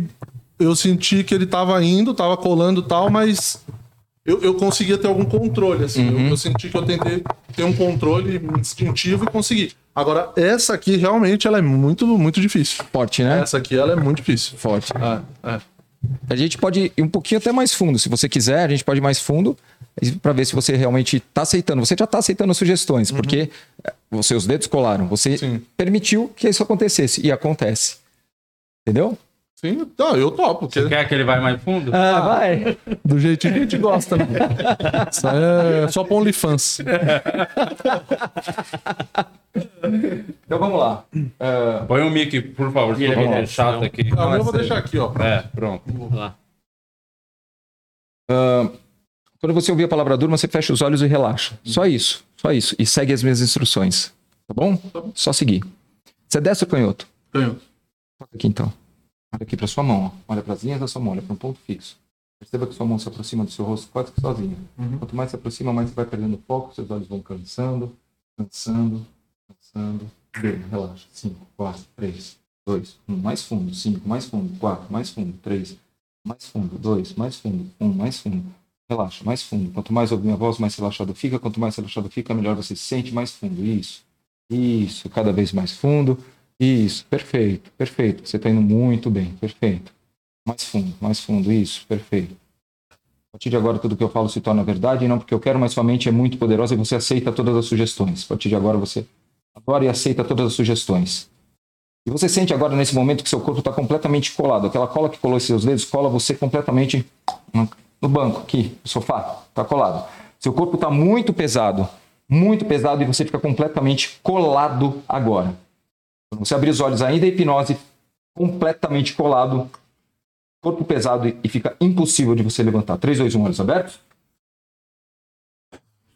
Eu senti que ele tava indo, tava colando e tal, mas eu, eu conseguia ter algum controle, assim. Eu, eu senti que eu tentei ter um controle instintivo e consegui. Agora, essa aqui realmente ela é muito, muito difícil. Forte, né? Essa aqui ela é muito difícil. Forte. É, é. A gente pode ir um pouquinho até mais fundo. Se você quiser, a gente pode ir mais fundo para ver se você realmente está aceitando. Você já está aceitando as sugestões, porque eh, os seus dedos colaram. Você Sim. permitiu que isso acontecesse. E acontece. Entendeu? Sim, não, eu topo. porque Quer que ele vai mais fundo? Ah, vai. do jeitinho que a gente gosta, né? Isso aí é só pra OnlyFans. Então vamos lá. Ah, Põe o mic, por favor. Vamos vira, lá. chato aqui. Não, eu vou deixar aqui, ó. É, pronto. Lá. ah, quando você ouvir a palavra durma, você fecha os olhos e relaxa. Só isso. Só isso. E segue as minhas instruções. Tá bom? Só seguir. Você desce o canhoto. Canhoto. Toca aqui então. Olha aqui para sua mão. Ó. Olha para as linhas da sua mão. Olha para um ponto fixo. Perceba que sua mão se aproxima do seu rosto quase que sozinha. Quanto mais se aproxima, mais você vai perdendo foco. Seus olhos vão cansando, cansando, cansando. Bem, relaxa. 5, 4, 3, 2, 1. Mais fundo. 5, mais fundo. 4, mais fundo. 3, mais fundo. 2, mais fundo. 1, mais fundo. Relaxa, mais fundo. Quanto mais ouvir minha voz, mais relaxado fica. Quanto mais relaxado fica, melhor você se sente. Mais fundo. Isso. Isso. Cada vez mais fundo. Isso, perfeito, perfeito. Você está indo muito bem, perfeito. Mais fundo, mais fundo, isso, perfeito. A partir de agora, tudo que eu falo se torna verdade, e não porque eu quero, mas sua mente é muito poderosa e você aceita todas as sugestões. A partir de agora, você adora e aceita todas as sugestões. E você sente agora, nesse momento, que seu corpo está completamente colado. Aquela cola que colou seus dedos cola você completamente no banco, aqui, no sofá. Está colado. Seu corpo está muito pesado, muito pesado, e você fica completamente colado agora. Você abrir os olhos ainda, a hipnose completamente colado, corpo pesado e fica impossível de você levantar. 3, 2, 1, olhos abertos.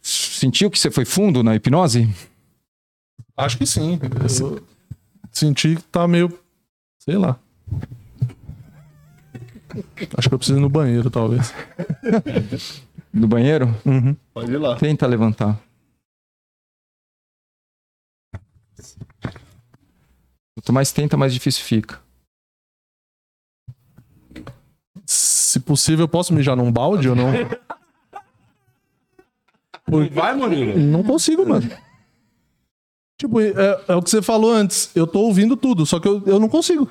Sentiu que você foi fundo na hipnose? Acho que sim. Eu senti que tá meio. Sei lá. Acho que eu preciso ir no banheiro, talvez. No banheiro? Uhum. Pode ir lá. Tenta levantar. Quanto mais tenta, mais difícil fica. Se possível, eu posso mijar num balde ou não? Vai, Murilo. Não consigo, mano. Tipo, é, é o que você falou antes. Eu tô ouvindo tudo, só que eu, eu não consigo.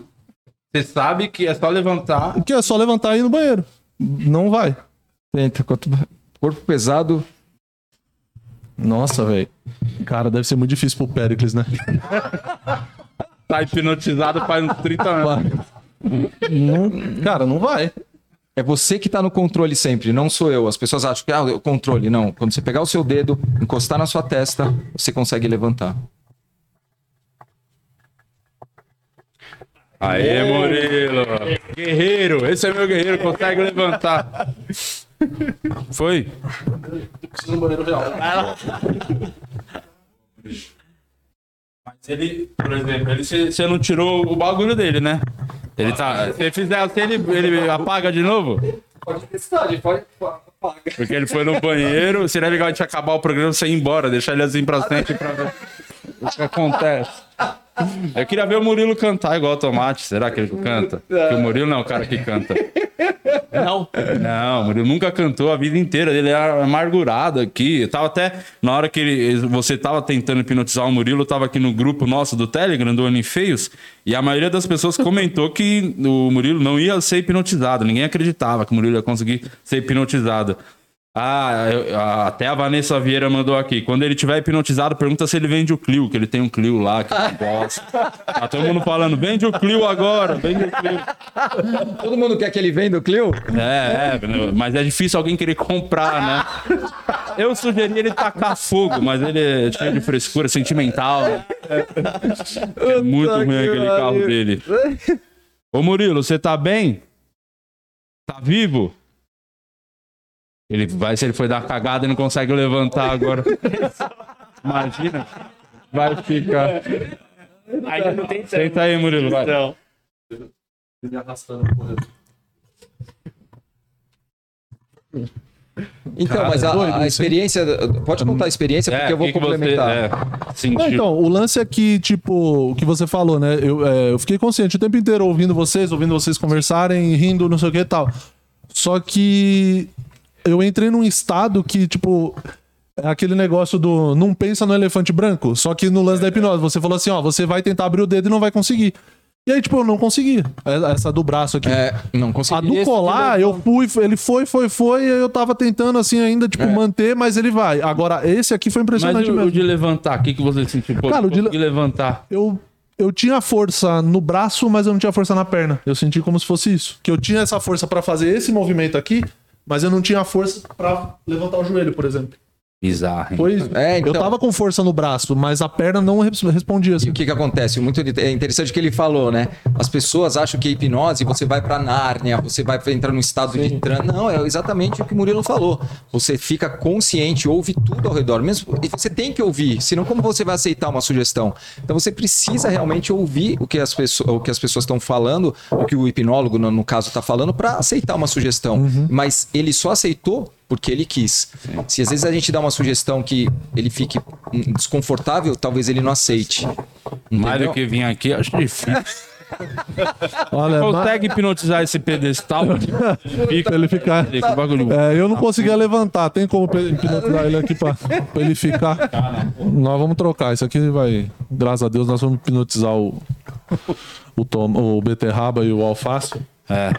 Você sabe que é só levantar. O que é só levantar e ir no banheiro. Não vai. Tenta. Quanto... Corpo pesado. Nossa, velho. Cara, deve ser muito difícil pro Pericles, né? Tá hipnotizado faz uns 30 anos. Não- cara, não vai. É você que está no controle sempre, não sou eu. As pessoas acham que ah, o controle. Não. Quando você pegar o seu dedo, encostar na sua testa, você consegue levantar. Aê, Murilo. Guerreiro. Esse é meu guerreiro. Consegue levantar. Foi? Preciso no banheiro real. Ele, por exemplo, ele, você você não tirou o bagulho dele, né? Ele tá. Se fizer assim, ele, ele apaga de novo? Pode testar, pode apagar. Porque ele foi no banheiro. Seria legal a gente acabar o programa e você ir embora, deixar ele assim pra frente pra ver o que acontece. Eu queria ver o Murilo cantar igual o Tomate. Será que ele canta? Porque o Murilo não é o cara que canta. Não. Não, o Murilo nunca cantou a vida inteira. Ele era amargurado aqui. Eu tava até. Na hora que ele- você tava tentando hipnotizar o Murilo, eu tava aqui no grupo nosso do Telegram, do Ano Feios, e a maioria das pessoas comentou que o Murilo não ia ser hipnotizado. Ninguém acreditava que o Murilo ia conseguir ser hipnotizado. Ah, eu- até a Vanessa Vieira mandou aqui. Quando ele tiver hipnotizado, pergunta se ele vende o Clio, que ele tem um Clio lá, que ele gosta. Tá todo mundo falando, vende o Clio agora, vende o Clio. Todo mundo quer que ele venda o Clio? É, é, mas é difícil alguém querer comprar, né? Eu sugeri ele tacar fogo, mas ele é cheio de frescura sentimental. né? É muito ruim aquele carro dele. Ô Murilo, você tá bem? Tá vivo? Ele vai, se ele foi dar cagada e não consegue levantar agora. Imagina. Vai ficar. Ainda não tem tempo. Senta aí, Murilo, vai. Não. Me arrastando corredor. Então, mas a, doido a experiência. Pode contar a experiência, porque eu vou que complementar. Você, é, então, o lance é que, tipo, o que você falou, né? Eu, é, eu fiquei consciente o tempo inteiro ouvindo vocês, ouvindo vocês conversarem, rindo, não sei o que e tal. Só que eu entrei num estado que, tipo, é aquele negócio do não pensa no elefante branco. Só que no lance da hipnose, você falou assim, ó, você vai tentar abrir o dedo e não vai conseguir. E aí, tipo, eu não consegui. Essa do braço aqui. É, não A consegui. do Esse colar, eu fui, ele foi, foi, foi, e eu tava tentando assim ainda, tipo, manter, mas ele vai. Agora, esse aqui foi Mas impressionante o, o mesmo. de levantar, o que, que você sentiu? Pô, Cara, o de consegui levantar. eu, eu tinha força no braço, mas eu não tinha força na perna. Eu senti como se fosse isso. Que eu tinha essa força pra fazer esse movimento aqui, mas eu não tinha força pra levantar o joelho, por exemplo. Bizarro, hein? Isso. É, então. Eu tava com força no braço, mas a perna não res- respondia E assim. o que que acontece? Muito é interessante o que ele falou, né? As pessoas acham que a hipnose você vai pra Nárnia, você vai entrar num estado de transe. Não, é exatamente o que o Murilo falou. Você fica consciente, ouve tudo ao redor, mesmo e você tem que ouvir, senão como você vai aceitar uma sugestão? Então você precisa realmente ouvir o que as pessoas, o que as pessoas estão falando, o que o hipnólogo no, no caso está falando para aceitar uma sugestão. Mas ele só aceitou porque ele quis. Se às vezes a gente dá uma sugestão que ele fique desconfortável, talvez ele não aceite. Mais do que vir aqui, acho difícil. Olha, Consegue hipnotizar esse pedestal? Fica, ele ficar. É, eu não conseguia levantar. Tem como hipnotizar ele aqui pra, pra ele ficar? Nós vamos trocar. Isso aqui vai. Graças a Deus, nós vamos hipnotizar o. O, tom, o beterraba e o alface. É.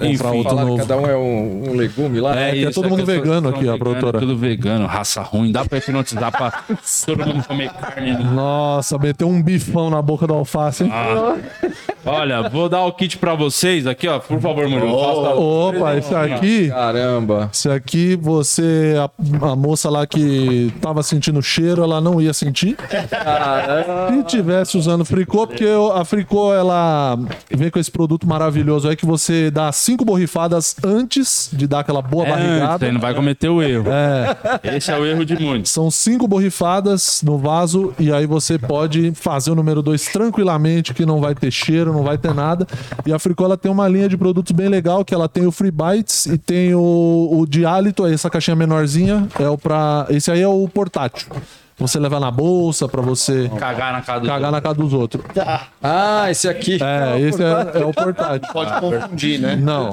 Enfim, outro novo. cada um é um, um legume lá. É, que é isso, todo mundo vegano aqui, são a produtora. Tudo vegano, raça ruim. Dá pra hipnotizar pra todo mundo comer carne. né? Nossa, meteu um bifão na boca do alface, hein? Olha, vou dar o kit pra vocês aqui, ó. Por favor, Murilo. faça- Opa, esse aqui. Caramba. Esse aqui, você. A, a moça lá que tava sentindo cheiro, ela não ia sentir. Se tivesse usando fricô, porque eu- a fricô, ela vem com esse produto maravilhoso aí que você dá cinco borrifadas antes de dar aquela boa É, antes, barrigada. aí não vai cometer o erro. É, Esse é o erro de muitos. são cinco borrifadas no vaso e aí você pode fazer o número dois tranquilamente, que não vai ter cheiro, não vai ter nada. E a Fricô ela tem uma linha de produtos bem legal, que ela tem o Free Bites e tem o, o de hálito, aí essa caixinha menorzinha, é o pra. Esse aí é o portátil. Você levar na bolsa pra você Cagar na casa do cagar na casa dos outros. Ah, esse aqui. É, esse é, é o portátil. Pode confundir, né? Não.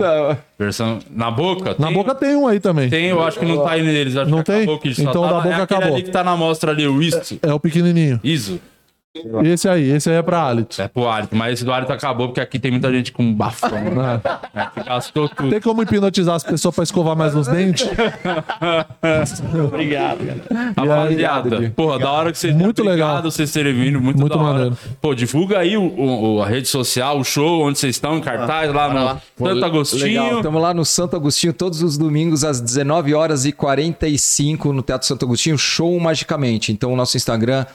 Versão na boca? Na Tem- boca tem um aí também. Tem, eu acho que não tá aí neles. Acho Não que tem? acabou, que só Então tá da na- boca é acabou. ali que tá na mostra ali, o Isto. É o pequenininho. Iso. Esse aí, esse aí é pra hálito. É pro hálito, mas esse do hálito acabou porque aqui tem muita gente com bafão. Né? É, que gastou tudo. Tem como hipnotizar as pessoas pra escovar mais os dentes? Obrigado, cara. Rapaziada, porra, da hora que vocês Muito legal. Obrigado vocês terem vindo, muito, Muito da hora. maneiro. Pô, divulga aí o, o- a rede social, o show, onde vocês estão, em cartaz, lá no lá. Santo Agostinho. Estamos lá no Santo Agostinho todos os domingos às 19 horas e 45 no Teatro Santo Agostinho, show magicamente. Então o nosso Instagram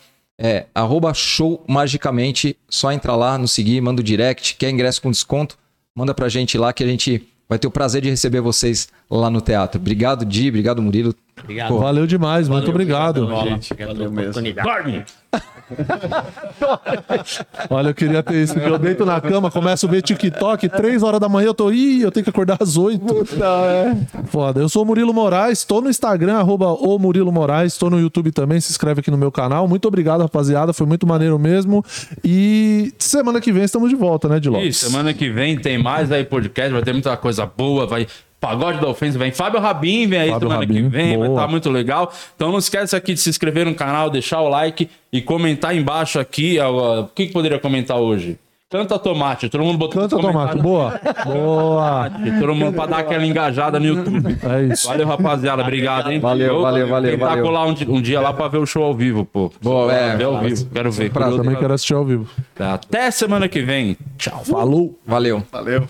é arroba show magicamente, só entra lá, nos seguir, manda o direct, quer ingresso com desconto, manda pra gente lá que a gente vai ter o prazer de receber vocês lá no teatro. Obrigado, Di, obrigado, Murilo. Obrigado. Valeu demais, muito obrigado. Gente, pela oportunidade. Dorme! Olha, eu queria ter isso. Eu deito na cama, começo a ver TikTok, três horas da manhã eu tô. Ih, eu tenho que acordar às oito. Foda. Eu sou o Murilo Moraes, tô no Instagram, arroba o Murilo Moraes, tô no YouTube também, se inscreve aqui no meu canal. Muito obrigado, rapaziada. Foi muito maneiro mesmo. E semana que vem estamos de volta, né, de E Lopes? semana que vem tem mais aí podcast, vai ter muita coisa boa, vai. Pagode da Ofensa vem. Fábio Rabin vem aí Fábio semana Rabin, que vem, vai boa. estar muito legal. Então não esquece aqui de se inscrever no canal, deixar o like e comentar embaixo aqui. ó, O que, que poderia comentar hoje? Canta tomate, todo mundo botou Canta, Tomate. comentários. Boa. Boa. Todo mundo pra dar aquela engajada no YouTube. É isso. Valeu, rapaziada. Obrigado, hein? Valeu, Eu valeu, valeu, Tentar valeu. colar um, um dia lá pra ver o show ao vivo, pô. Boa, é. Ver ao vivo. Quero ver. Também quero assistir ao vivo. Até semana que vem. Tchau. Falou. Valeu. Valeu.